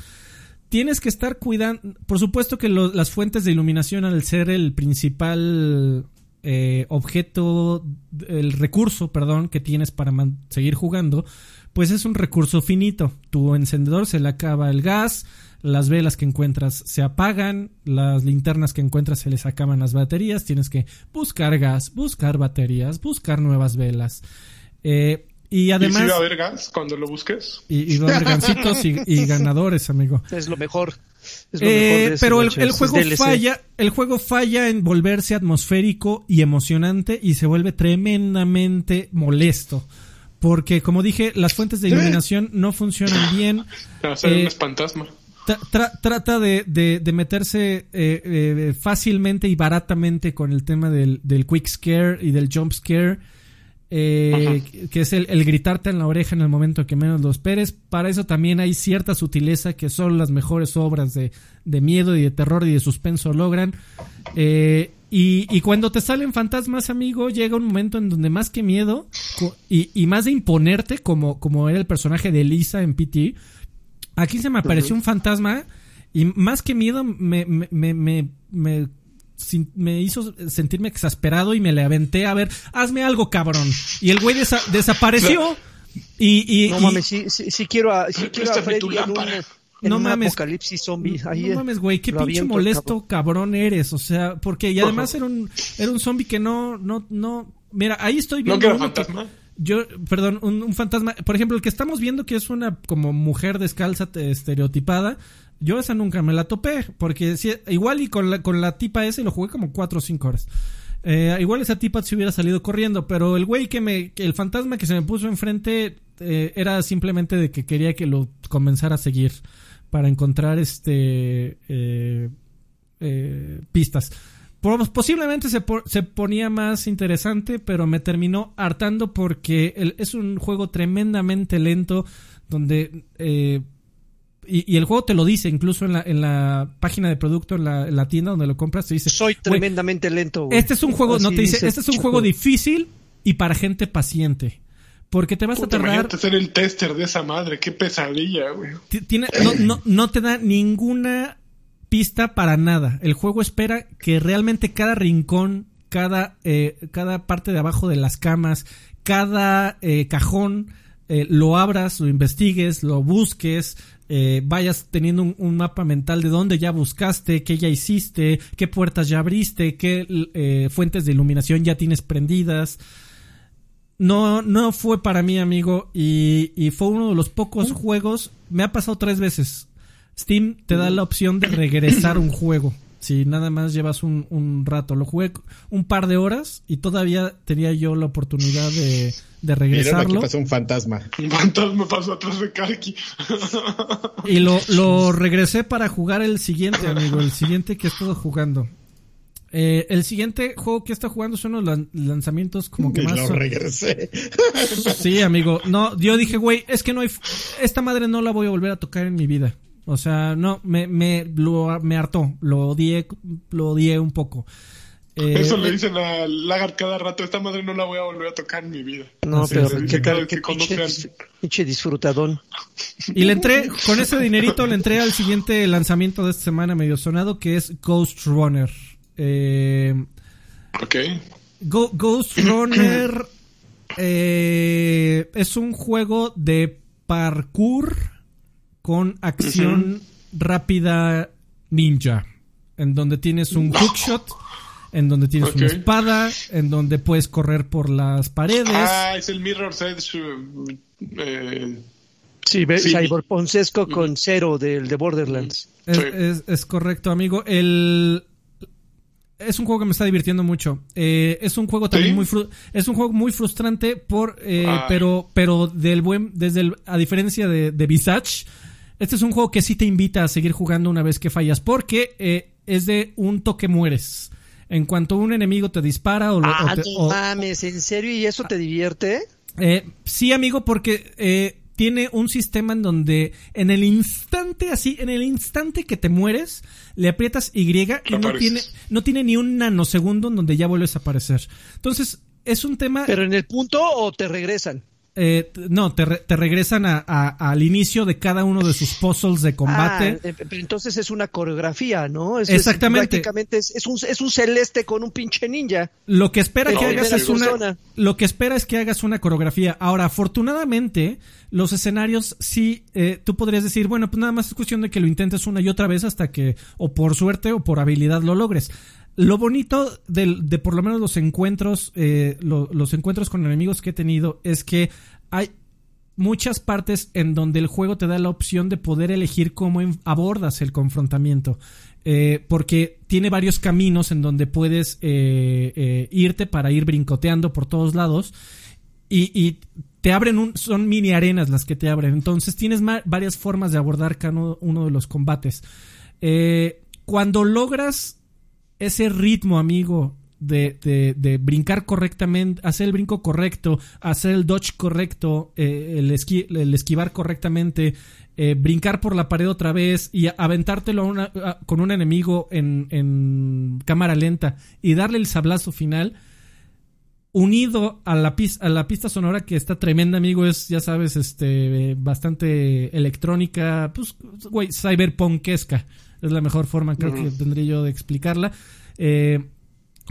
tienes que estar cuidando. Por supuesto que las fuentes de iluminación, al ser el principal eh, objeto, el recurso, perdón, que tienes para seguir jugando, pues es un recurso finito. Tu encendedor se le acaba el gas, las velas que encuentras se apagan, las linternas que encuentras se les acaban las baterías, tienes que buscar gas, buscar baterías, buscar nuevas velas. Eh, y además. ¿Y si va a haber gas cuando lo busques? Y, va a haber gancitos y, ganadores, amigo. Es lo mejor. Eh, pero el, juego falla, el juego falla en volverse atmosférico y emocionante y se vuelve tremendamente molesto. Porque, como dije, las fuentes de iluminación no funcionan bien. Eh, fantasma. trata de, meterse eh, fácilmente y baratamente con el tema del, del quick scare y del jump scare eh, que es el, gritarte en la oreja en el momento que menos lo esperes. Para eso también hay cierta sutileza que son las mejores obras de, miedo y de terror y de suspenso logran. Eh, y, cuando te salen fantasmas, amigo, llega un momento en donde más que miedo y, más de imponerte, como, como era el personaje de Lisa en PT, aquí se me apareció un fantasma y más que miedo me, me, me, me me hizo sentirme exasperado y me le aventé a ver, hazme algo, cabrón. Y el güey desapareció. Y, y, no mames, si, quiero a, quiero a Freddy en no mames, apocalipsis zombie. no mames, güey, qué pinche molesto cabrón. eres. O sea, porque y además era un, era un zombie que no, no, no. Mira, ahí estoy viendo. ¿No fantasma? yo, perdón, un, un, fantasma. Por ejemplo, el que estamos viendo que es una como mujer descalza estereotipada. Yo esa nunca me la topé, porque si, igual y con la, con la tipa ese lo jugué como 4 o 5 horas. Eh, igual esa tipa se hubiera salido corriendo, pero el güey que me, el fantasma que se me puso enfrente eh, era simplemente de que quería que lo comenzara a seguir para encontrar este eh, pistas. Posiblemente se, se, ponía más interesante, pero me terminó hartando porque es un juego tremendamente lento donde y, el juego te lo dice, incluso en la, en la página de producto, en la, tienda donde lo compras, te dice... Soy tremendamente lento. Este es un juego, no te dice, este es un juego difícil y para gente paciente. Porque te vas a tardar... Ser el tester de esa madre, qué pesadilla, güey. Tiene, no, no, no te da ninguna pista para nada. El juego espera que realmente cada rincón, cada, eh, cada parte de abajo de las camas, cada eh, cajón, eh, lo abras, lo investigues, lo busques, eh, vayas teniendo un, mapa mental de dónde ya buscaste, qué ya hiciste, qué puertas ya abriste, qué eh, fuentes de iluminación ya tienes prendidas. No, no fue para mí, amigo, y, y fue uno de los pocos juegos. Me ha pasado tres veces. Steam te da la opción de regresar un juego. Si nada más llevas un, un, rato. Lo jugué un par de horas y todavía tenía yo la oportunidad de, de regresarlo. Mira, aquí pasó un fantasma. Un fantasma pasó atrás de Karki. y lo, lo regresé para jugar el siguiente, amigo. El siguiente que estuve jugando. Eh, el siguiente juego que está jugando son los lanzamientos como que y más. Lo regresé. Sí, amigo. No, yo dije, güey, es que no hay. Esta madre no la voy a volver a tocar en mi vida. O sea, no, me, me, me hartó. Lo odié, lo odié un poco. Eh, Eso le dicen a Lagarde cada rato, esta madre no la voy a volver a tocar en mi vida. No, pero qué tal, qué pinche, disfrutadón. Y le entré, con ese dinerito le entré al siguiente lanzamiento de esta semana medio sonado, que es Ghost Runner. Eh, ok. Ghost Runner eh, es un juego de parkour con acción rápida ninja, en donde tienes un hookshot en donde tienes una espada, en donde puedes correr por las paredes. Ah, es el Mirror's Edge. Eh, sí, sí. Cyberponcesco con cero del de Borderlands. Es, correcto, amigo. El es un juego que me está divirtiendo mucho. Eh, es un juego también muy es un juego muy frustrante por eh, pero pero del buen desde el, a diferencia de, de Visage, este es un juego que sí te invita a seguir jugando una vez que fallas porque eh, es de un toque mueres en cuanto un enemigo te dispara o... Ah, no mames, ¿en serio? ¿Y eso te divierte? Eh, sí, amigo, porque eh, tiene un sistema en donde en el instante, así, en el instante que te mueres, le aprietas Y y no tiene, no tiene ni un nanosegundo en donde ya vuelves a aparecer. Entonces, es un tema... ¿Pero en el punto o te regresan? Eh, no, te, te regresan a, al inicio de cada uno de sus puzzles de combate. Ah, pero entonces es una coreografía, ¿no? Exactamente. prácticamente es, un, es un celeste con un pinche ninja. Lo que espera que hagas es una, lo que espera es que hagas una coreografía. Ahora, afortunadamente, los escenarios sí, eh, tú podrías decir, bueno, pues nada más es cuestión de que lo intentes una y otra vez hasta que, o por suerte o por habilidad lo logres. Lo bonito de, de por lo menos los encuentros, eh, los encuentros con enemigos que he tenido es que hay muchas partes en donde el juego te da la opción de poder elegir cómo abordas el confrontamiento. Eh, porque tiene varios caminos en donde puedes eh, irte para ir brincoteando por todos lados. Y, te abren un, son mini arenas las que te abren. Entonces tienes varias formas de abordar cada uno, de los combates. cuando logras ese ritmo, amigo, de, de, brincar correctamente, hacer el brinco correcto, hacer el dodge correcto, eh, el, el, esquivar correctamente, eh, brincar por la pared otra vez y aventártelo con un enemigo en, en, cámara lenta y darle el sablazo final. Unido a la, pista, a la pista sonora que está tremenda, amigo, es, ya sabes, este, bastante electrónica, pues, güey, cyberpunkesca es la mejor forma, creo que tendría yo de explicarla. Eh,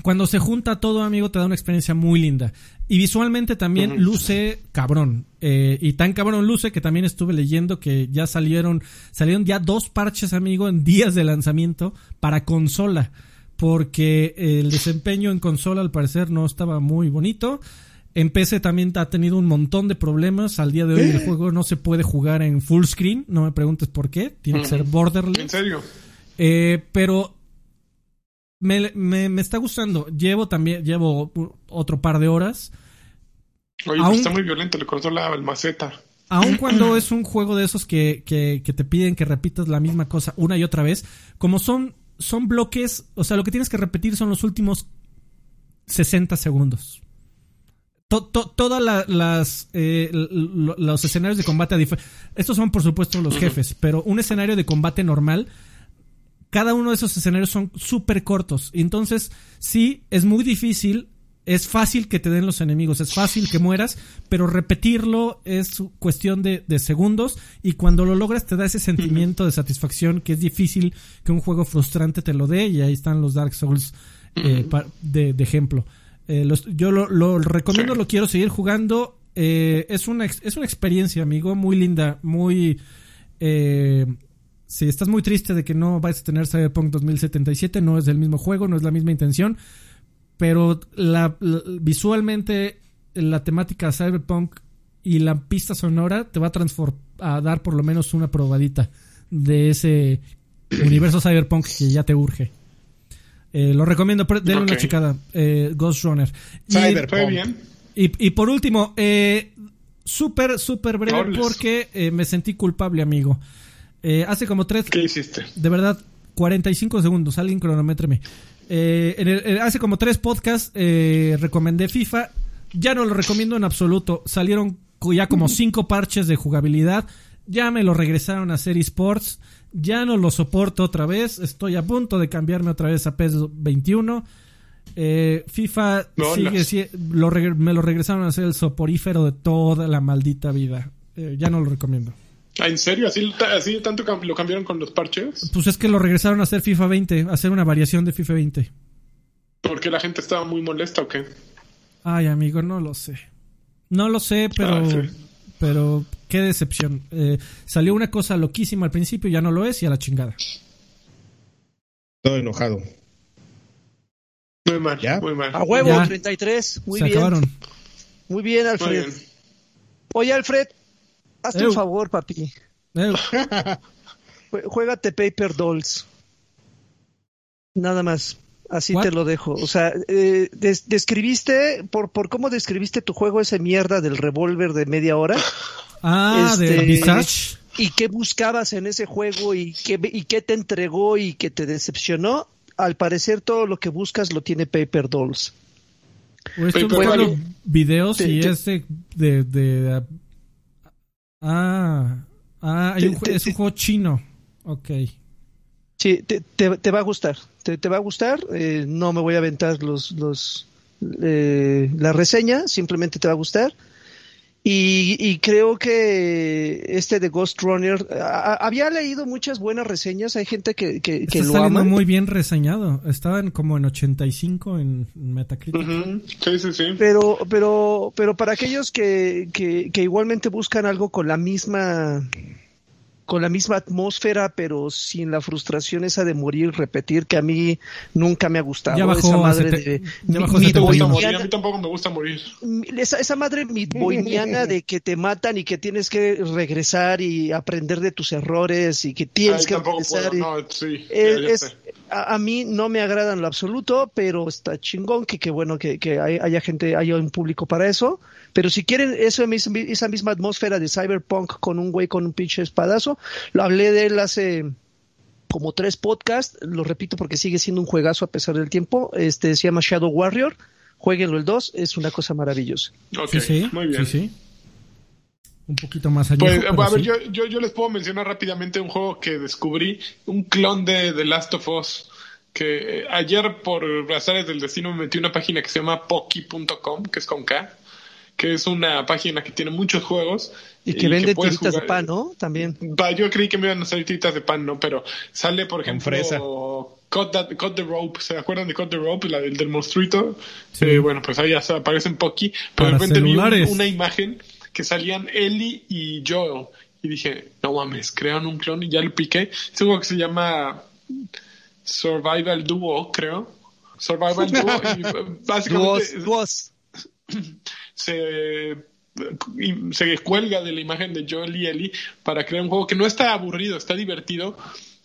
cuando se junta todo, amigo, te da una experiencia muy linda. Y visualmente también luce cabrón. Eh, y tan cabrón luce que también estuve leyendo que ya salieron, salieron ya dos parches, amigo, en días de lanzamiento para consola. Porque el desempeño en consola al parecer no estaba muy bonito. En PC también ha tenido un montón de problemas. Al día de hoy el juego no se puede jugar en full screen. No me preguntes por qué. Tiene que ser borderless. ¿En serio? Eh, pero me, me, está gustando. Llevo también, llevo otro par de horas. Oye, pues está muy violento, le cortó la maceta. Aun cuando es un juego de esos que, que, que, te piden que repitas la misma cosa una y otra vez, como son, son bloques, o sea, lo que tienes que repetir son los últimos 60 segundos. Todas las eh, los escenarios de combate estos son por supuesto los jefes pero un escenario de combate normal cada uno de esos escenarios son súper cortos. Entonces, sí, es muy difícil. Es fácil que te den los enemigos, es fácil que mueras, pero repetirlo es cuestión de, segundos y cuando lo logras te da ese sentimiento de satisfacción que es difícil que un juego frustrante te lo dé y ahí están los Dark Souls eh, de, ejemplo. Eh, yo lo, recomiendo, lo quiero seguir jugando. Eh, es, una, es una experiencia, amigo, muy linda, muy si estás muy triste de que no vais a tener Cyberpunk 2077, no es el mismo juego, no es la misma intención, pero la, visualmente la temática Cyberpunk y la pista sonora te va a, a dar por lo menos una probadita de ese universo Cyberpunk que ya te urge. Eh, lo recomiendo, denle una chicada. Eh, Ghost Runner. Cyberpunk. bien. Y, por último, eh, súper, súper breve porque eh, me sentí culpable, amigo. Eh, hace como tres. ¿Qué hiciste? De verdad, 45 segundos. Alguien cronométreme. Eh, hace como tres podcasts eh, recomendé FIFA. Ya no lo recomiendo en absoluto. Salieron ya como cinco parches de jugabilidad. Ya me lo regresaron a hacer esports. Ya no lo soporto otra vez. Estoy a punto de cambiarme otra vez a PES 21. Eh, FIFA sigue, me lo regresaron a hacer el soporífero de toda la maldita vida. Eh, ya no lo recomiendo. ¿Ah, ¿En serio? ¿Así, ¿Así tanto lo cambiaron con los parches? Pues es que lo regresaron a hacer FIFA 20, a hacer una variación de FIFA 20. ¿Porque la gente estaba muy molesta o qué? Ay, amigo, no lo sé. No lo sé, pero... Ah, pero qué decepción. Eh, salió una cosa loquísima al principio, ya no lo es y a la chingada. Todo enojado. Muy mal, ¿Ya? muy mal. A huevo, 33. Muy bien. Muy bien, Alfred. Oye, Alfred, hazte un favor, papi. Juégate Paper Dolls. Nada más. Así te lo dejo. O sea, eh, describiste, por, por cómo describiste tu juego, ese mierda del revólver de media hora. Ah, de este, Visage. ¿Y qué buscabas en ese juego y qué, y qué te entregó y qué te decepcionó? Al parecer todo lo que buscas lo tiene Paper Dolls. O estoy buscando videos y ese de, de, Ah, ah es un juego chino. Ok. Sí, te, te, va a gustar. Te, te va a gustar. Eh, no me voy a aventar los, los, eh, la reseña, simplemente te va a gustar. Y, creo que este de Ghost Runner había leído muchas buenas reseñas. Hay gente que, que, que Está lo ama. muy bien reseñado. Estaban como en 85 en Metacritic. Sí, sí, sí. Pero, pero, pero para aquellos que, que, que igualmente buscan algo con la misma con la misma atmósfera, pero sin la frustración esa de morir, repetir, que a mí nunca me ha gustado. Ya esa madre de. Ya bajó mi, morir, a mí tampoco me gusta morir. Esa, esa madre midboiniana de que te matan y que tienes que regresar y aprender de tus errores y que tienes que regresar. no, sí, es, a, mí no me agrada en lo absoluto, pero está chingón que, que bueno que, que haya gente, haya un público para eso. Pero si quieren eso, esa misma atmósfera de cyberpunk con un güey con un pinche espadazo, lo hablé de él hace como tres podcasts, lo repito porque sigue siendo un juegazo a pesar del tiempo, este se llama Shadow Warrior, jueguenlo el 2, es una cosa maravillosa. sí, sí, muy bien. Sí, sí. Un poquito más allá. Pues, a ver, yo, yo, yo, les puedo mencionar rápidamente un juego que descubrí, un clon de The Last of Us, que eh, ayer por razones del destino me metí una página que se llama poki.com, que es con K que es una página que tiene muchos juegos. Y que vende tiritas de pan, ¿no? También. Yo creí que me iban a salir tiritas de pan, ¿no? Pero sale, por ejemplo, fresa. Cut, the Rope, ¿se acuerdan de Cut the Rope? La, el del monstruito. Eh, bueno, pues ahí ya aparece en Pocky. Pero de repente vi una imagen que salían Ellie y Joel. Y dije, no mames, crean un clon y ya lo piqué. Es un juego que se llama Survival Duo, creo. Survival Duo. y básicamente. Duos, se se cuelga de la imagen de Joel y Ellie para crear un juego que no está aburrido, está divertido.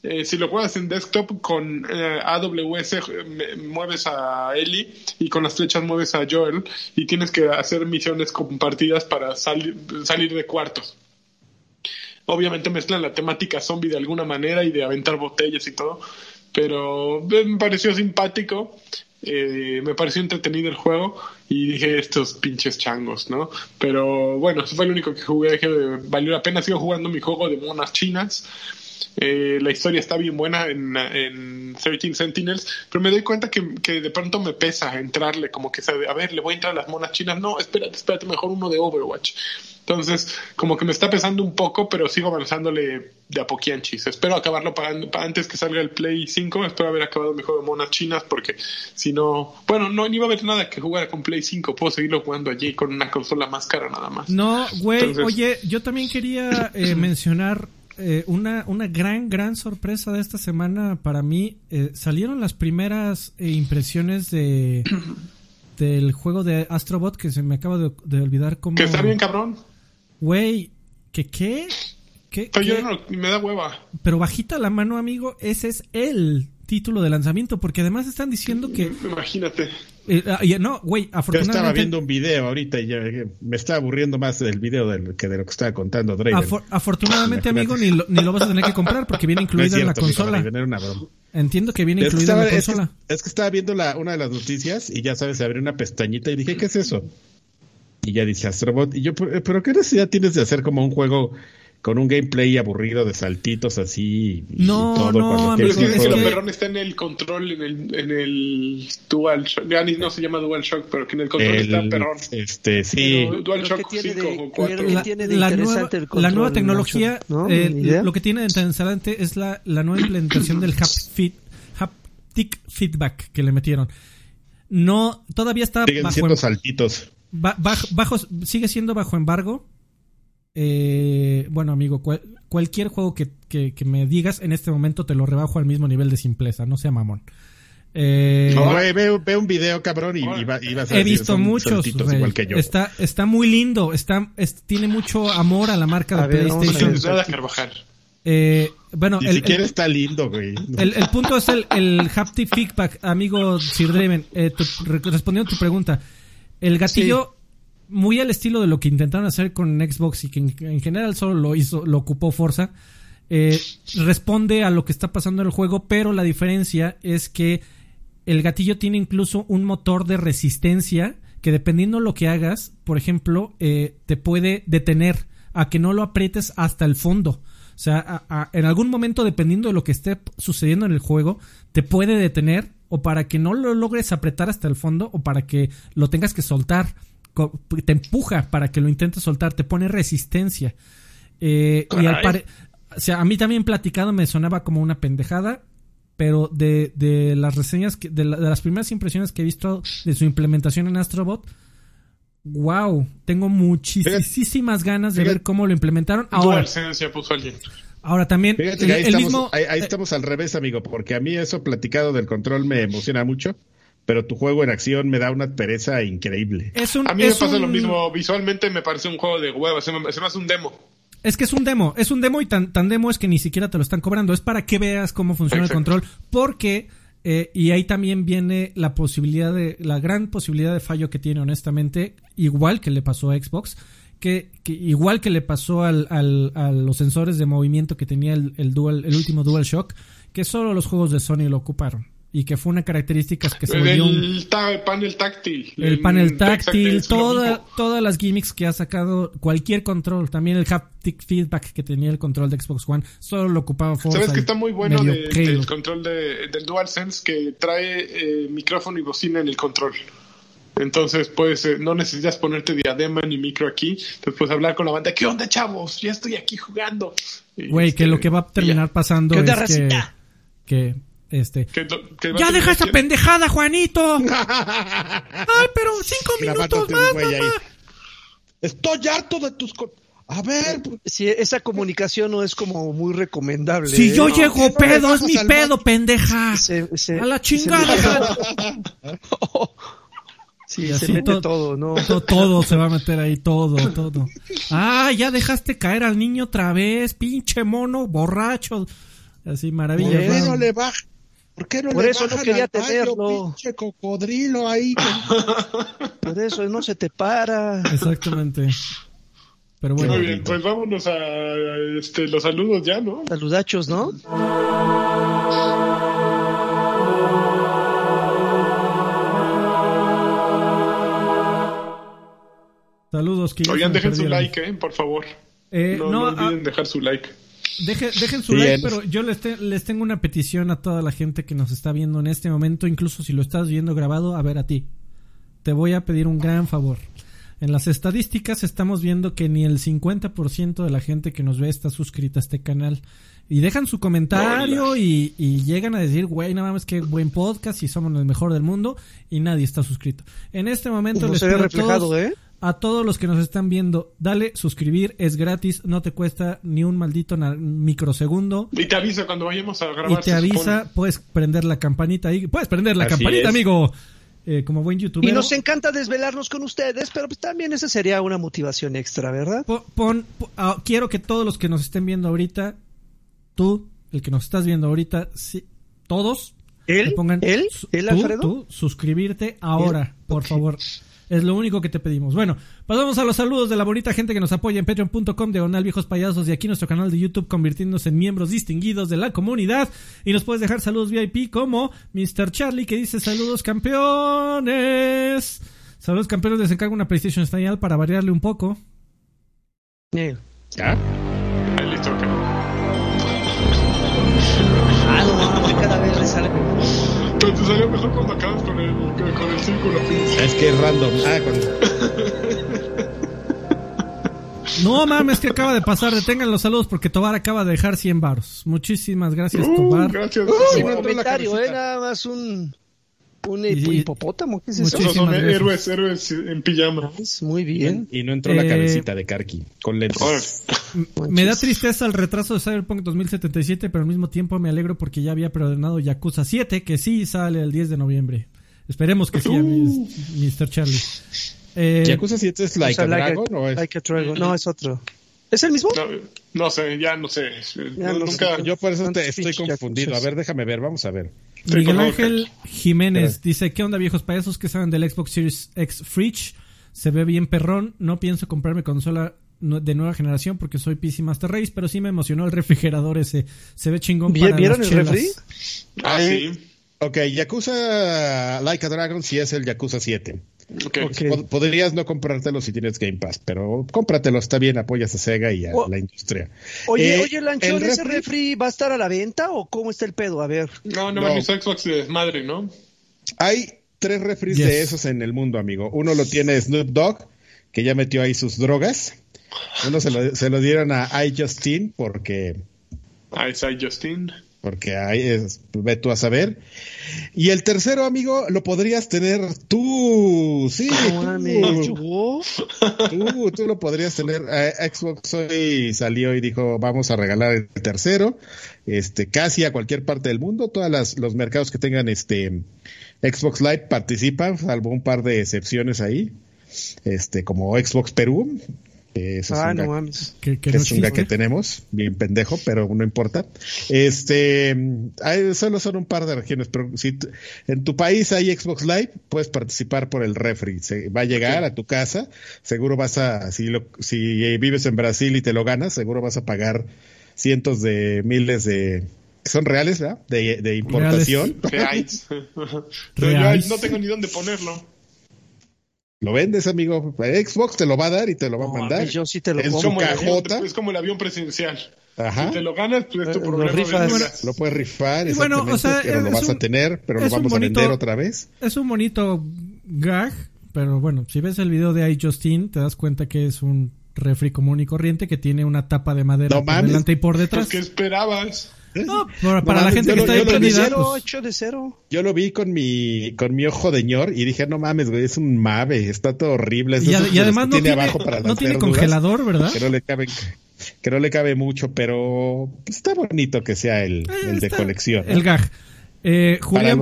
Eh, si lo juegas en desktop con eh, AWS mueves a Ellie y con las flechas mueves a Joel y tienes que hacer misiones compartidas para salir de cuartos. Obviamente mezclan la temática zombie de alguna manera y de aventar botellas y todo, pero me pareció simpático eh, me pareció entretenido el juego y dije estos pinches changos, ¿no? Pero bueno, eso fue lo único que jugué, que valió la pena. Sigo jugando mi juego de monas chinas. Eh, la historia está bien buena en, en 13 Sentinels, pero me doy cuenta que, que, de pronto me pesa entrarle, como que, a ver, le voy a entrar a las monas chinas. No, espérate, espérate, mejor uno de Overwatch. Entonces, como que me está pesando un poco, pero sigo avanzándole de a poquianchis. Espero acabarlo pagando, antes que salga el Play 5. Espero haber acabado mi juego de monas chinas, porque si no, bueno, no iba a haber nada que jugar con Play 5. Puedo seguirlo jugando allí con una consola más cara nada más. No, güey, oye, yo también quería eh, mencionar eh, una, una gran, gran sorpresa de esta semana para mí. Eh, salieron las primeras impresiones de del juego de Astrobot que se me acaba de, de olvidar cómo. Que está bien cabrón. Güey, ¿qué qué? ¿Qué, Pero yo no, me da hueva. Pero bajita la mano, amigo, ese es el título de lanzamiento, porque además están diciendo que... Imagínate. Eh, ah, no, güey, afortunadamente... Yo estaba viendo un video ahorita y me está aburriendo más del video del, que de lo que estaba contando Draven. afortunadamente, amigo, ni lo, ni lo vas a tener que comprar porque viene incluida en la consola. Entiendo que viene incluida en la consola. Es que, estaba viendo la, una de las noticias y ya sabes, se abrió una pestañita y dije, ¿qué es eso? Y ya dice Astrobot. Y yo, ¿pero qué necesidad tienes de hacer como un juego con un gameplay aburrido de saltitos así y no, todo. No, pero es que lo perrón está en el control, en el, en el Dual Shock. Ya no se llama Dual Shock, pero que en el control está perrón. Este, sí. Dual Shock 5 o 4. La, nueva, la nueva tecnología, eh, lo que tiene de interesante es la, la nueva implementación del haptic feedback que le metieron. No, todavía está Siguen bajo siendo saltitos. bajo, sigue siendo bajo embargo, eh, bueno, amigo, cualquier juego que, que, me digas en este momento te lo rebajo al mismo nivel de simpleza, no sea mamón. Eh, ve, un video, cabrón, y, va, a He visto muchos. Igual que yo. Está, está muy lindo. Está, tiene mucho amor a la marca de PlayStation. Eh, bueno, Ni el, siquiera está lindo, güey. El, el, punto es el, el haptic feedback, amigo Sir Draven. Eh, respondiendo a tu pregunta, el gatillo muy al estilo de lo que intentaron hacer con Xbox y que en, general solo lo hizo, lo ocupó Forza. Eh, responde a lo que está pasando en el juego, pero la diferencia es que el gatillo tiene incluso un motor de resistencia que dependiendo lo que hagas, por ejemplo, eh, te puede detener a que no lo aprietes hasta el fondo. O sea, en algún momento, dependiendo de lo que esté sucediendo en el juego, te puede detener o para que no lo logres apretar hasta el fondo o para que lo tengas que soltar te empuja para que lo intentes soltar, te pone resistencia. Eh, y al o sea, a mí también platicado me sonaba como una pendejada, pero de, de las reseñas, que, de, las primeras impresiones que he visto de su implementación en Astrobot, wow, tengo muchísimas ganas de ver cómo lo implementaron. Ahora, Ahora también, ahí, estamos, ahí, eh, estamos al revés, amigo, porque a mí eso platicado del control me emociona mucho pero tu juego en acción me da una pereza increíble. a mí me pasa lo mismo. Visualmente me parece un juego de huevos, se me, hace un demo. Es que es un demo, es un demo y tan, tan demo es que ni siquiera te lo están cobrando. Es para que veas cómo funciona el control. Porque, eh, y ahí también viene la posibilidad de, la gran posibilidad de fallo que tiene, honestamente, igual que le pasó a Xbox, que, igual que le pasó al, al, a los sensores de movimiento que tenía el, el, Dual, el último DualShock, que solo los juegos de Sony lo ocuparon y que fue una característica que se volvió el, panel táctil. El, panel táctil, todas las gimmicks que ha sacado cualquier control, también el haptic feedback que tenía el control de Xbox One, solo lo ocupaba Forza. ¿Sabes que está muy bueno el control de, del DualSense que trae eh, micrófono y bocina en el control? Entonces, pues, no necesitas ponerte diadema ni micro aquí. Entonces, puedes hablar con la banda. ¿Qué onda, chavos? Ya estoy aquí jugando. Güey, que lo este, que va a terminar pasando es que, que este. ya deja esa pendejada, Juanito. Ay, pero cinco minutos más, mamá. Estoy harto de tus a ver, si esa comunicación no es como muy recomendable. Si ¿eh? yo llego pedo, es mi pedo, pendeja. a la chingada. sí, se mete todo, ¿no? Todo, se va a meter ahí, todo, todo. Ah, ya dejaste caer al niño otra vez, pinche mono, borracho. Así, maravilla. no le baja ¿Por qué no Por eso no quería tenerlo. Pinche cocodrilo ahí. Por eso no se te para. Exactamente. Pero bueno. Muy bien, pues vámonos a este, los saludos ya, ¿no? Saludachos, ¿no? Saludos, que Oigan, dejen su like, ¿eh? Por favor. Eh, no, no, olviden ah, dejar su like dejen su like, pero yo les, les tengo una petición a toda la gente que nos está viendo en este momento, incluso si lo estás viendo grabado, a ver a ti. Te voy a pedir un gran favor. En las estadísticas estamos viendo que ni el 50% de la gente que nos ve está suscrita a este canal. Y dejan su comentario y, llegan a decir, güey, nada más que buen podcast y somos el mejor del mundo y nadie está suscrito. En este momento les pido reflejado, ¿eh? A todos los que nos están viendo, dale suscribir, es gratis, no te cuesta ni un maldito microsegundo. Y te avisa cuando vayamos a grabar. Y te avisa, puedes prender la campanita ahí, puedes prender la campanita, amigo. Eh, como buen youtuber. Y nos encanta desvelarnos con ustedes, pero pues también esa sería una motivación extra, ¿verdad? Pon, ah, quiero que todos los que nos estén viendo ahorita, tú, el que nos estás viendo ahorita, sí, todos, ¿Él? pongan, ¿Él? ¿Él, Alfredo? Tú, suscribirte ahora, por favor. Es lo único que te pedimos. Bueno, pasamos a los saludos de la bonita gente que nos apoya en patreon.com diagonal viejos payasos y aquí nuestro canal de YouTube convirtiéndose en miembros distinguidos de la comunidad. Y nos puedes dejar saludos VIP como Mr. Charlie que dice saludos campeones. Saludos campeones, les encargo una PlayStation Style para variarle un poco. ¿Ya? Ahí Pero te salió mejor cuando acabas con el, con el círculo. Es que es random. Ah, No mames, que acaba de pasar. Detengan los saludos porque Tobar acaba de dejar 100 baros. Muchísimas gracias, uh, Tobar. Gracias. Uh, comentario, eh, nada más un un hipopótamo, ¿qué es eso? son héroes, héroes en pijama. Muy bien. Y no entró la eh, cabecita de Karki con lentes. me da tristeza el retraso de Cyberpunk 2077, pero al mismo tiempo me alegro porque ya había preordenado Yakuza 7, que sí sale el 10 de noviembre. Esperemos que sí, uh. Mr. Charlie. Eh, ¿Yakuza 7 es Like a Dragon o es? Like a Dragon. No, es otro. ¿Es el mismo? No, sé, ya no sé. nunca... Yo por eso estoy confundido. A ver, déjame ver, vamos a ver. Miguel Ángel Jiménez dice, ¿qué onda viejos payasos que saben del Xbox Series X Fridge? Se ve bien perrón, no pienso comprarme consola de nueva generación porque soy PC Master Race, pero sí me emocionó el refrigerador ese. Se ve chingón para ¿Vieron el refri? Ah, sí. Ok, Yakuza Like a Dragon sí es el Yakuza 7. Podrías no comprártelo si tienes Game Pass, pero cómpratelo, está bien, apoyas a Sega y a la industria. Oye, eh, oye, Lanchón, ¿ese refri va a estar a la venta o cómo está el pedo? A ver. No, no, no. mi Xbox es madre, ¿no? Hay tres refris de esos en el mundo, amigo. Uno lo tiene Snoop Dogg, que ya metió ahí sus drogas. Uno se lo, se lo dieron a iJustin porque... Ah, es iJustin porque ahí es, ve tú a saber. Y el tercero, amigo, lo podrías tener tú, sí, tú, tú, tú, lo podrías tener. Eh, Xbox hoy salió y dijo, vamos a regalar el tercero, este, casi a cualquier parte del mundo, todos los mercados que tengan este Xbox Live participan, salvo un par de excepciones ahí, este, como Xbox Perú, es ah, no mames. Que, es un que tenemos, bien pendejo, pero no importa. Este, hay, solo son un par de regiones, pero si en tu país hay Xbox Live, puedes participar por el refri. Se, va a llegar a tu casa, seguro vas a, si, lo, si vives en Brasil y te lo ganas, seguro vas a pagar cientos de miles de, son reales, ¿verdad? De, de importación. Reales. Reales. Yo no tengo ni dónde ponerlo. Lo vendes, amigo. Xbox te lo va a dar y te lo va a mandar. Yo sí te lo en su cajota. es como el avión presidencial. Ajá. Si te lo ganas, pues es tu eh, problema. Lo, lo puedes rifar, bueno, o sea, pero lo vas a tener, pero lo vamos a vender otra vez. Es un bonito gag, pero bueno, si ves el video de iJustin, te das cuenta que es un refri común y corriente que tiene una tapa de madera por delante y por detrás. ¿Qué esperabas? No, para, la gente que está ahí prendida. Pues, de cero. Yo lo vi con mi, con mi ojo de ñor y dije, no mames, güey, es un mave, está todo horrible. y, además no tiene, abajo para no tiene congelador, ¿verdad? Que no le cabe, que no le cabe mucho, pero está bonito que sea el, eh, el de colección. El gag. Eh, Julián,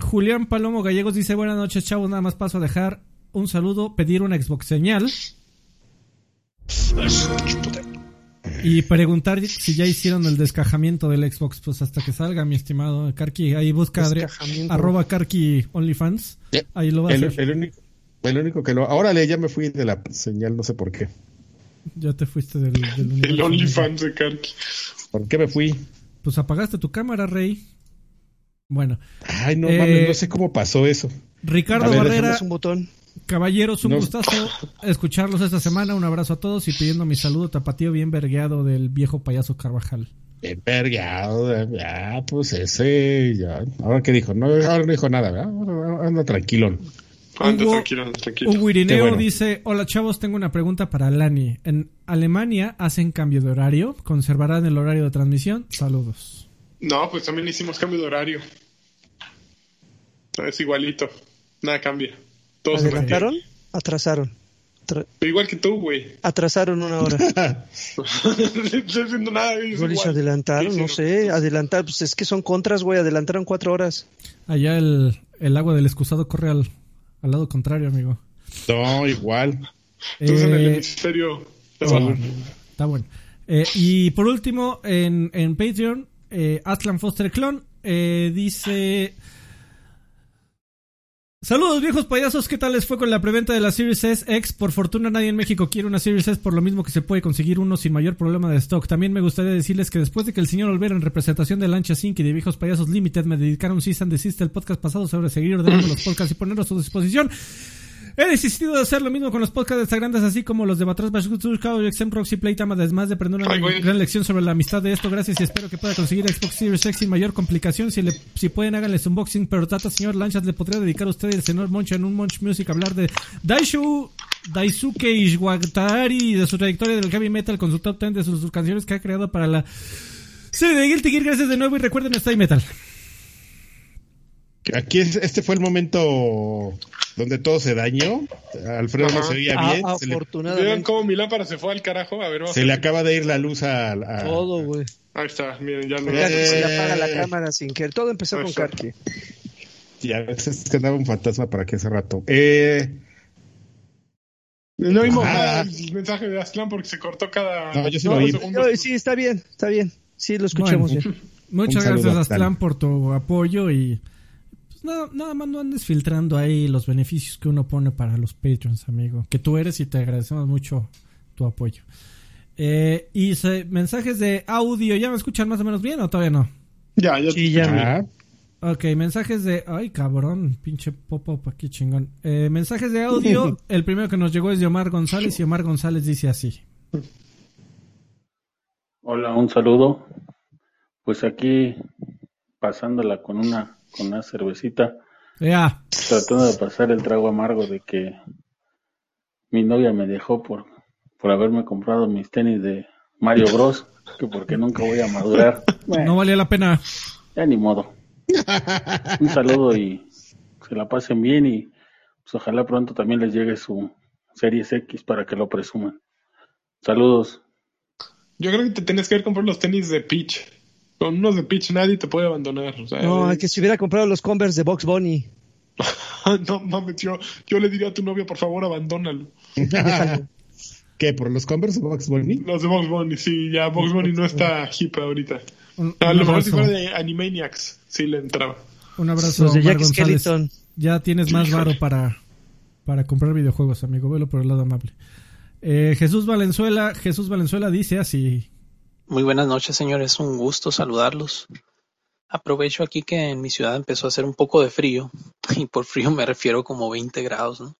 Julián Palomo Gallegos dice, buenas noches, chavos, nada más paso a dejar un saludo, pedir una Xbox señal. Y preguntar si ya hicieron el descajamiento del Xbox, pues hasta que salga, mi estimado Karki. Ahí busca arroba Karki OnlyFans. Ahí lo va a el, hacer. El único, que lo... Ahora ya me fui de la señal, no sé por qué. Ya te fuiste del, del El OnlyFans de Karki. ¿Por qué me fui? Pues apagaste tu cámara, Rey. Bueno. Ay, no mames, no eh, sé cómo pasó eso. Ricardo Barrera. Un botón. Caballeros, un gustazo escucharlos esta semana. Un abrazo a todos y pidiendo mi saludo tapatío bien vergueado del viejo payaso Carvajal. Bien vergueado, ya, pues ese, ya. Ahora que dijo, no, ahora no dijo nada, ¿verdad? Anda tranquilo. Anda tranquilo, tranquilo. Un Irineo dice, hola chavos, tengo una pregunta para Lani. ¿En Alemania hacen cambio de horario? ¿Conservarán el horario de transmisión? Saludos. No, pues también hicimos cambio de horario. Es igualito, nada cambia. ¿Adelantaron? Atrasaron. igual que tú, güey. Atrasaron una hora. no estoy haciendo nada. adelantaron, no sé. Adelantar, pues es que son contras, güey. Adelantaron cuatro horas. Allá el, el agua del excusado corre al, al lado contrario, amigo. No, igual. Entonces en el eh, hemisferio. Está bueno. Eh, y por último, en, en Patreon, eh, Atlan Foster Clon eh, dice Saludos viejos payasos, ¿qué tal les fue con la preventa de la Series S X? Por fortuna nadie en México quiere una Series S por lo mismo que se puede conseguir uno sin mayor problema de stock. También me gustaría decirles que después de que el señor Olvera en representación de Lancha Inc. y de Viejos Payasos Limited me dedicaron un and desist el podcast pasado sobre seguir ordenando los podcasts y ponerlos a su disposición, He desistido de hacer lo mismo con los podcasts de grandes, así como los de Batras y Exem Roxy Playtime, además de aprender una gran lección sobre la amistad de esto. Gracias y espero que pueda conseguir Xbox Series X sin mayor complicación. Si, le, si pueden, háganles unboxing. Pero trata, señor Lanchas, le podría dedicar a usted y el señor Moncho en un Monch Music hablar de Daishu Daisuke Ishwatari y de su trayectoria del heavy metal con su top 10 de sus, canciones que ha creado para la serie de Guilty Gear. Gracias de nuevo y recuerden, Stay Metal. Aquí este fue el momento donde todo se dañó. Alfredo no se veía bien. afortunadamente. Vean cómo mi lámpara se fue al carajo. A ver, se le acaba de ir la luz a. Todo, güey. Ahí está, miren, ya lo eh... Se le apaga la cámara sin querer. Todo empezó con Karki. Y a veces que andaba un fantasma para que hace rato. Eh. No nada el mensaje de Aslan porque se cortó cada. No, yo sí lo vi. sí, está bien, está bien. Sí, lo escuchamos bien. Muchas gracias, Aslan, por tu apoyo y nada, más no andes filtrando ahí los beneficios que uno pone para los Patreons, amigo. Que tú eres y te agradecemos mucho tu apoyo. Eh, y mensajes de audio, ¿ya me escuchan más o menos bien o todavía no? Ya, ya. Sí, ya. Ok, mensajes de... Ay, cabrón, pinche pop-up aquí chingón. Eh, mensajes de audio. el primero que nos llegó es de Omar González y Omar González dice así. Hola, un saludo. Pues aquí pasándola con una con una cervecita. Ya. Tratando de pasar el trago amargo de que mi novia me dejó por, por haberme comprado mis tenis de Mario Bros. Que porque nunca voy a madurar. no valía la pena. Ya ni modo. Un saludo y se la pasen bien y pues, ojalá pronto también les llegue su Series X para que lo presuman. Saludos. Yo creo que te tienes que ir a comprar los tenis de Peach. Con unos de Peach nadie te puede abandonar. no, hay que si hubiera comprado los Converse de Box Bunny. no mames, yo, yo le diría a tu novia, por favor, abandónalo. ¿Qué? ¿Por los Converse de Box Bunny? Los de Box Bunny, sí, ya Box Bunny no está hip ahorita. a lo mejor si fuera de Animaniacs, sí le entraba. Un abrazo, de Jack González. Ya tienes más varo para, para comprar videojuegos, amigo. Velo por el lado amable. Eh, Jesús Valenzuela, Jesús Valenzuela dice así. Muy buenas noches, señores. Un gusto saludarlos. Aprovecho aquí que en mi ciudad empezó a hacer un poco de frío, y por frío me refiero como 20 grados, ¿no?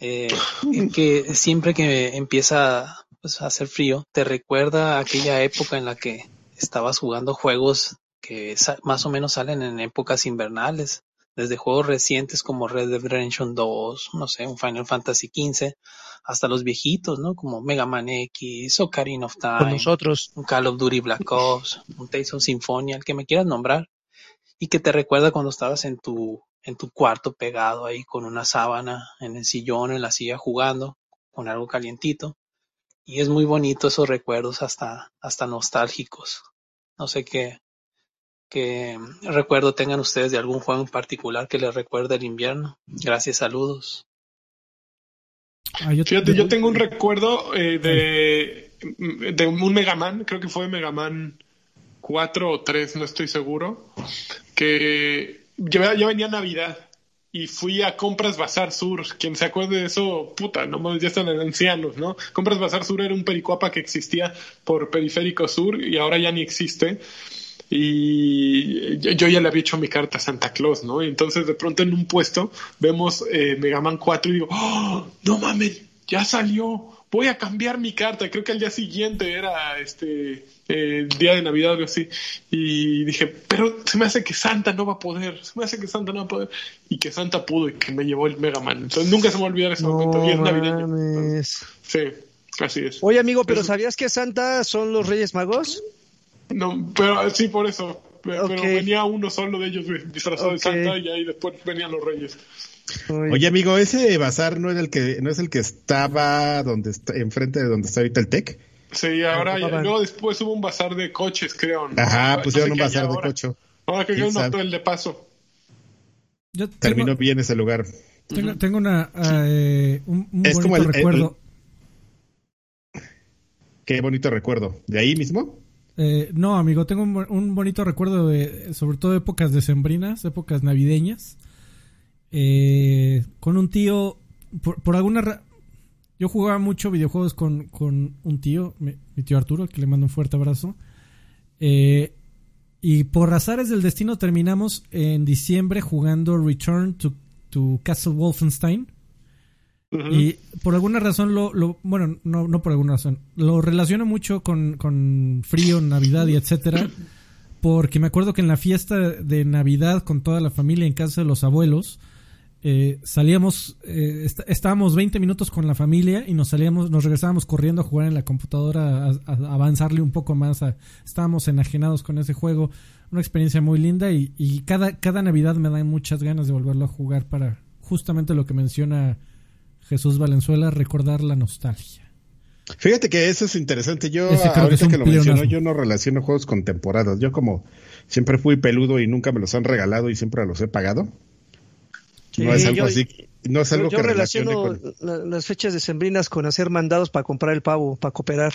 Eh, que siempre que empieza pues, a hacer frío, te recuerda aquella época en la que estabas jugando juegos que más o menos salen en épocas invernales, desde juegos recientes como Red Dead Redemption 2, no sé, un Final Fantasy XV, hasta los viejitos, ¿no? Como Mega Man X, Ocarina of Time, nosotros. un Call of Duty Black Ops, un Tales of Symphonia, el que me quieras nombrar, y que te recuerda cuando estabas en tu, en tu cuarto pegado ahí con una sábana, en el sillón, en la silla jugando, con algo calientito. Y es muy bonito esos recuerdos hasta, hasta nostálgicos. No sé qué, qué recuerdo tengan ustedes de algún juego en particular que les recuerde el invierno. Gracias, saludos. Ah, yo Fíjate, yo tengo un recuerdo eh, de, de un Mega Man, creo que fue Mega Man 4 o 3, no estoy seguro, que ya, ya venía Navidad y fui a Compras Bazar Sur. Quien se acuerde de eso, puta, no ya están ancianos, ¿no? Compras Bazar Sur era un pericuapa que existía por Periférico Sur y ahora ya ni existe y yo, ya le había hecho mi carta a Santa Claus, ¿no? Y entonces de pronto en un puesto vemos eh, Mega Man 4 y digo, ¡Oh, no mames, ya salió, voy a cambiar mi carta. Creo que al día siguiente era este eh, día de Navidad o algo así. Y dije, pero se me hace que Santa no va a poder, se me hace que Santa no va a poder. Y que Santa pudo y que me llevó el Mega Man. Entonces nunca se me va a olvidar ese momento. Y es navideño. sí, así es. Oye, amigo, pero ¿sabías que Santa son los Reyes Magos? No, pero sí, por eso. Pero, venía uno solo de ellos disfrazado de Santa y ahí después venían los reyes. Oye, amigo, ese bazar no es el que no es el que estaba donde está enfrente de donde está ahorita el Tec. Sí, ahora ya, no, después hubo un bazar de coches, creo. Ajá, pusieron un bazar de coche. Ahora que un hotel de paso. Terminó bien ese lugar. Tengo, tengo una eh, un, bonito recuerdo. qué bonito recuerdo. ¿De ahí mismo? Eh, no, amigo, tengo un, bonito recuerdo de, sobre todo épocas decembrinas, épocas navideñas. eh, con un tío, por, alguna... Yo jugaba mucho videojuegos con, con un tío, mi, tío Arturo, que le mando un fuerte abrazo. Eh, y por azares del destino terminamos en diciembre jugando Return to, to Castle Wolfenstein. Y por alguna razón lo, lo bueno, no, no por alguna razón, lo relaciono mucho con, con frío, Navidad y etcétera, porque me acuerdo que en la fiesta de Navidad con toda la familia en casa de los abuelos, eh, salíamos, eh, estábamos 20 minutos con la familia y nos salíamos, nos regresábamos corriendo a jugar en la computadora, a, avanzarle un poco más, estábamos enajenados con ese juego, una experiencia muy linda y, y, cada, cada Navidad me da muchas ganas de volverlo a jugar para justamente lo que menciona Jesús Valenzuela, recordar la nostalgia. Fíjate que eso es interesante. Yo, ahorita que, lo mencionó, yo no relaciono juegos con temporadas. Yo como siempre fui peludo y nunca me los han regalado y siempre los he pagado. no es algo así no es algo yo, relaciono las fechas decembrinas con hacer mandados para comprar el pavo, para cooperar.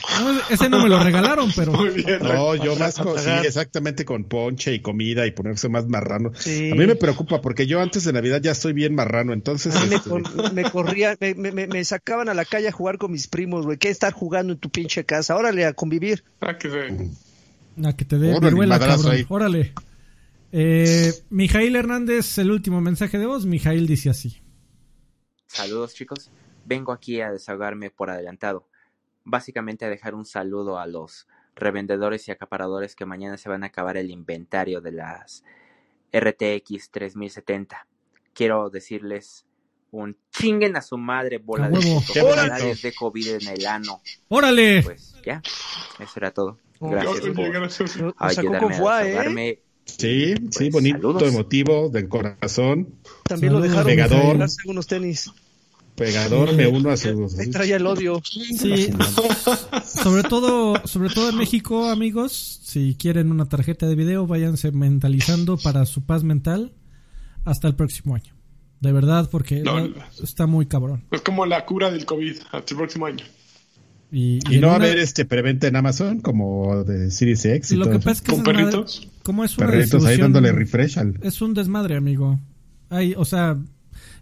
ese no me lo regalaron, pero. no, yo más con, sí, exactamente con ponche y comida y ponerse más marrano. A mí me preocupa porque yo antes de Navidad ya estoy bien marrano, entonces. me, este, me, corría, me, me, sacaban a la calle a jugar con mis primos, güey. ¿Qué estar jugando en tu pinche casa? Órale, a convivir. Ah, que A que te dé viruela, cabrón. Órale. Eh, Mijail Hernández, el último mensaje de voz. Mijail dice así. Saludos chicos, vengo aquí a desahogarme por adelantado, básicamente a dejar un saludo a los revendedores y acaparadores que mañana se van a acabar el inventario de las RTX 3070. Quiero decirles un chinguen a su madre bola de putos de COVID en el ano. ¡Órale! Pues ya, eso era todo. Gracias por ayudarme a desahogarme. Sí, sí, pues, bonito, emotivo, del corazón. También lo dejaron unos tenis. Pegador me uno a su. Ahí traía el odio. Sí. sobre todo, sobre todo en México, amigos, si quieren una tarjeta de video, váyanse mentalizando para su paz mental hasta el próximo año. De verdad, porque está muy cabrón. Es como la cura del COVID hasta el próximo año. Y, no va a haber este preventa en Amazon como de Series X. Y lo que pasa es que ¿Con perritos? como es una perritos ahí dándole refresh Es un desmadre, amigo. Hay, o sea,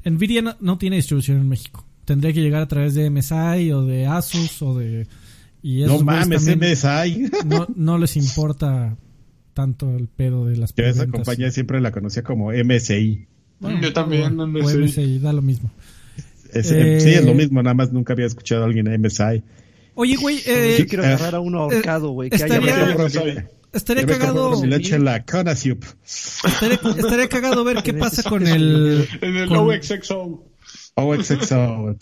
Nvidia no, tiene distribución en México. Tendría que llegar a través de MSI o de Asus o de... Y no mames, MSI. No, no les importa tanto el pedo de las Yo esa compañía siempre la conocía como MSI. Yo también, o, MSI. da lo mismo. sí, es lo eh, mismo, nada más nunca había escuchado a alguien MSI. Oye, güey, eh, yo quiero agarrar a uno ahorcado, güey. Eh, estaría, estaría cagado. Estaría, estaría cagado ver qué pasa con el. En el OXXO. OXXO,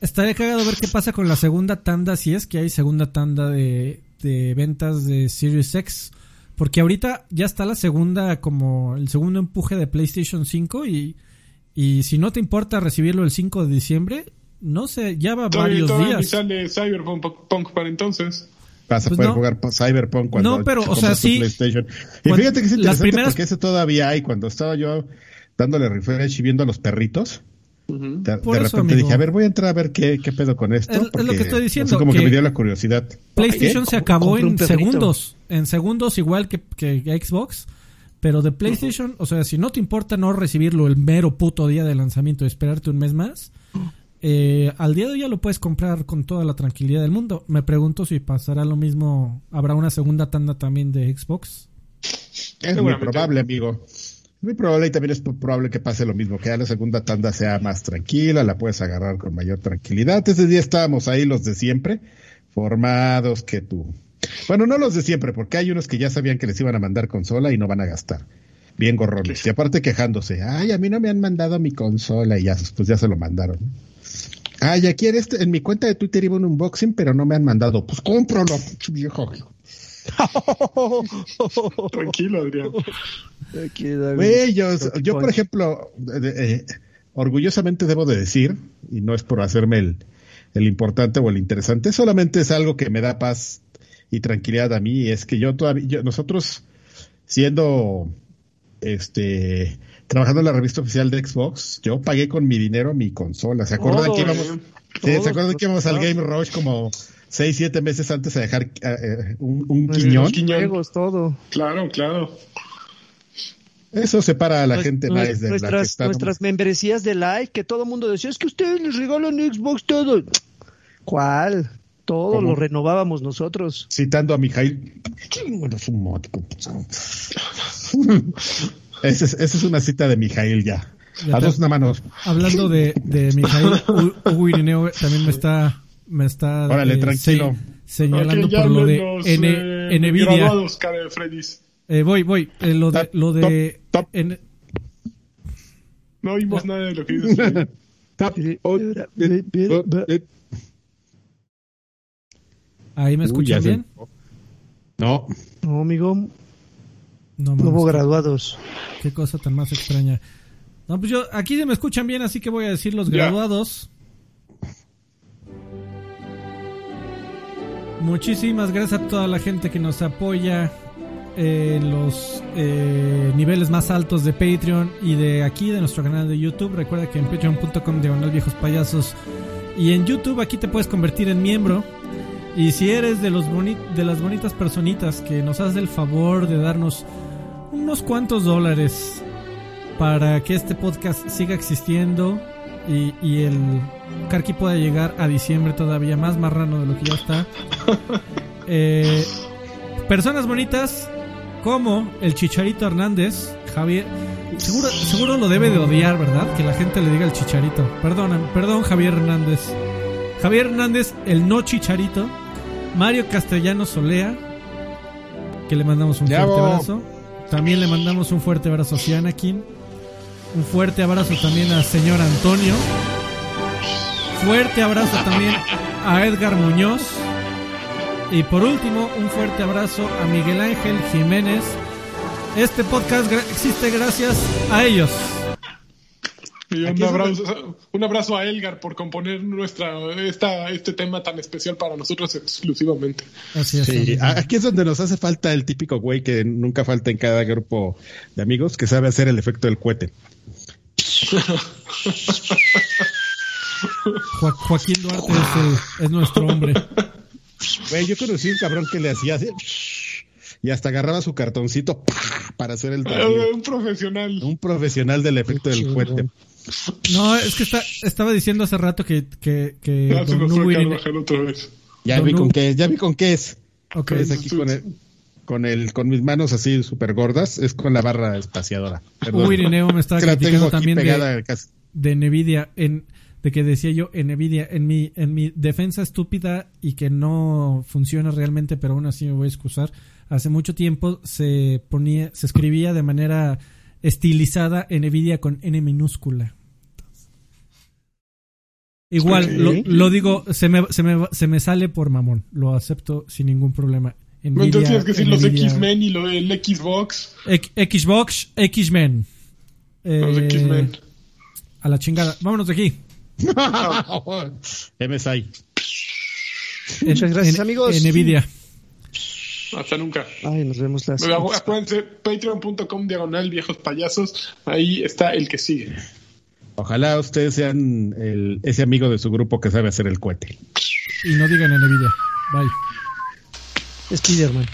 Estaría cagado ver qué pasa con la segunda tanda, si es que hay segunda tanda de, de ventas de Series X. Porque ahorita ya está la segunda, como el segundo empuje de PlayStation 5 y, y si no te importa recibirlo el 5 de diciembre, no sé, ya va varios días. sale Cyberpunk para entonces. Vas a pues poder jugar Cyberpunk cuando No, pero, o sea, sí. PlayStation. Y fíjate que es interesante porque ese todavía hay. Cuando estaba yo dándole refresh y viendo a los perritos, de, repente dije, a ver, voy a entrar a ver qué, qué pedo con esto. Es, lo que estoy diciendo. como que, me dio la curiosidad. PlayStation se acabó en segundos. En segundos, igual que, que Xbox. Pero de PlayStation, o sea, si no te importa no recibirlo el mero puto día de lanzamiento y esperarte un mes más, eh, al día de hoy ya lo puedes comprar con toda la tranquilidad del mundo. Me pregunto si pasará lo mismo. ¿Habrá una segunda tanda también de Xbox? Es muy probable, amigo. Muy probable y también es probable que pase lo mismo, que ya la segunda tanda sea más tranquila, la puedes agarrar con mayor tranquilidad. Ese día estábamos ahí los de siempre, formados que tú. Bueno, no los de siempre, porque hay unos que ya sabían que les iban a mandar consola y no van a gastar. Bien gorrones. Y aparte quejándose, ay, a mí no me han mandado mi consola y ya, pues ya se lo mandaron. Ay, aquí en, este, en mi cuenta de Twitter iba un unboxing, pero no me han mandado. Pues cómpralo, viejo. Tranquilo, Adrián. yo, por ejemplo, eh, orgullosamente debo de decir, y no es por hacerme el, el importante o el interesante, solamente es algo que me da paz y tranquilidad a mí, es que yo todavía, nosotros siendo este trabajando en la revista oficial de Xbox, yo pagué con mi dinero mi consola. ¿Se acuerdan que íbamos, ¿se acuerdan que íbamos al Game Rush como seis, siete meses antes de dejar eh, eh, un, un quiñón? Juegos, todo. Claro, claro. Eso separa a la gente nice de nuestras, nuestras membresías de like, que todo el mundo decía, es que ustedes les regalan Xbox todo. ¿Cuál? Todo lo renovábamos nosotros. Citando a Mijail. Esa, es, esa es una cita de Mijail ya. A dos manos. Hablando de, de Mijail, Hugo Irineo también me está, me está Órale, eh, tranquilo. señalando por lo de N, Nvidia. Eh, voy, voy. Eh, lo de, lo de No oímos nada de lo que dices. Ahí me escuchan bien. No. No, amigo. No, no hubo graduados. Qué cosa tan más extraña. No, pues yo, aquí me escuchan bien, así que voy a decir los graduados. Muchísimas gracias a toda la gente que nos apoya en los eh, niveles más altos de Patreon y de aquí, de nuestro canal de YouTube. Recuerda que en patreon.com diagonal viejos payasos y en YouTube aquí te puedes convertir en miembro y si eres de, los de las bonitas personitas que nos haces el favor de darnos unos cuantos dólares para que este podcast siga existiendo y, y el Karki pueda llegar a diciembre todavía más marrano de lo que ya está. Eh, personas bonitas como el Chicharito Hernández, Javier. Seguro, seguro lo debe de odiar, ¿verdad? Que la gente le diga el Chicharito. Perdón, perdón Javier Hernández. Javier Hernández, el no Chicharito. Mario Castellanos Solea, que le mandamos un fuerte abrazo. También le mandamos un fuerte abrazo a Anakin. Un fuerte abrazo también al señor Antonio. Fuerte abrazo también a Edgar Muñoz. Y por último, un fuerte abrazo a Miguel Ángel Jiménez. Este podcast existe gracias a ellos. Y un abrazo, un abrazo a Elgar por componer nuestra esta, este tema tan especial para nosotros exclusivamente. Así es. aquí es donde nos hace falta el típico güey que nunca falta en cada grupo de amigos que sabe hacer el efecto del cohete. Joaquín Duarte es, nuestro hombre. Güey, yo conocí un cabrón que le hacía así y hasta agarraba su cartoncito para hacer el Un profesional. Un profesional del efecto del cohete. No, es que está, estaba diciendo hace rato que, que, que ah, otra vez. Ya vi con qué, ya vi con qué es. Okay. Es aquí con el, con el, con mis manos así súper gordas, es con la barra espaciadora. Uy, Irineo me estaba criticando también de, de Nvidia en de que decía yo en Nvidia en mi en mi defensa estúpida y que no funciona realmente, pero aún así me voy a excusar. Hace mucho tiempo se ponía se escribía de manera estilizada en Nvidia con N minúscula. Igual, lo, digo, se me, se, me, se me sale por mamón. Lo acepto sin ningún problema. entonces tienes que decir los X-Men y lo, el Xbox. Xbox, X-Men. los eh, X-Men. A la chingada. Vámonos de aquí. MSI. Muchas gracias, amigos. En Nvidia. Hasta nunca. Ay, nos vemos las. Acuérdense, patreon.com diagonal viejos payasos. Ahí está el que sigue. Ojalá ustedes sean el, ese amigo de su grupo que sabe hacer el cohete. Y no digan en Nvidia. Bye. Spiderman.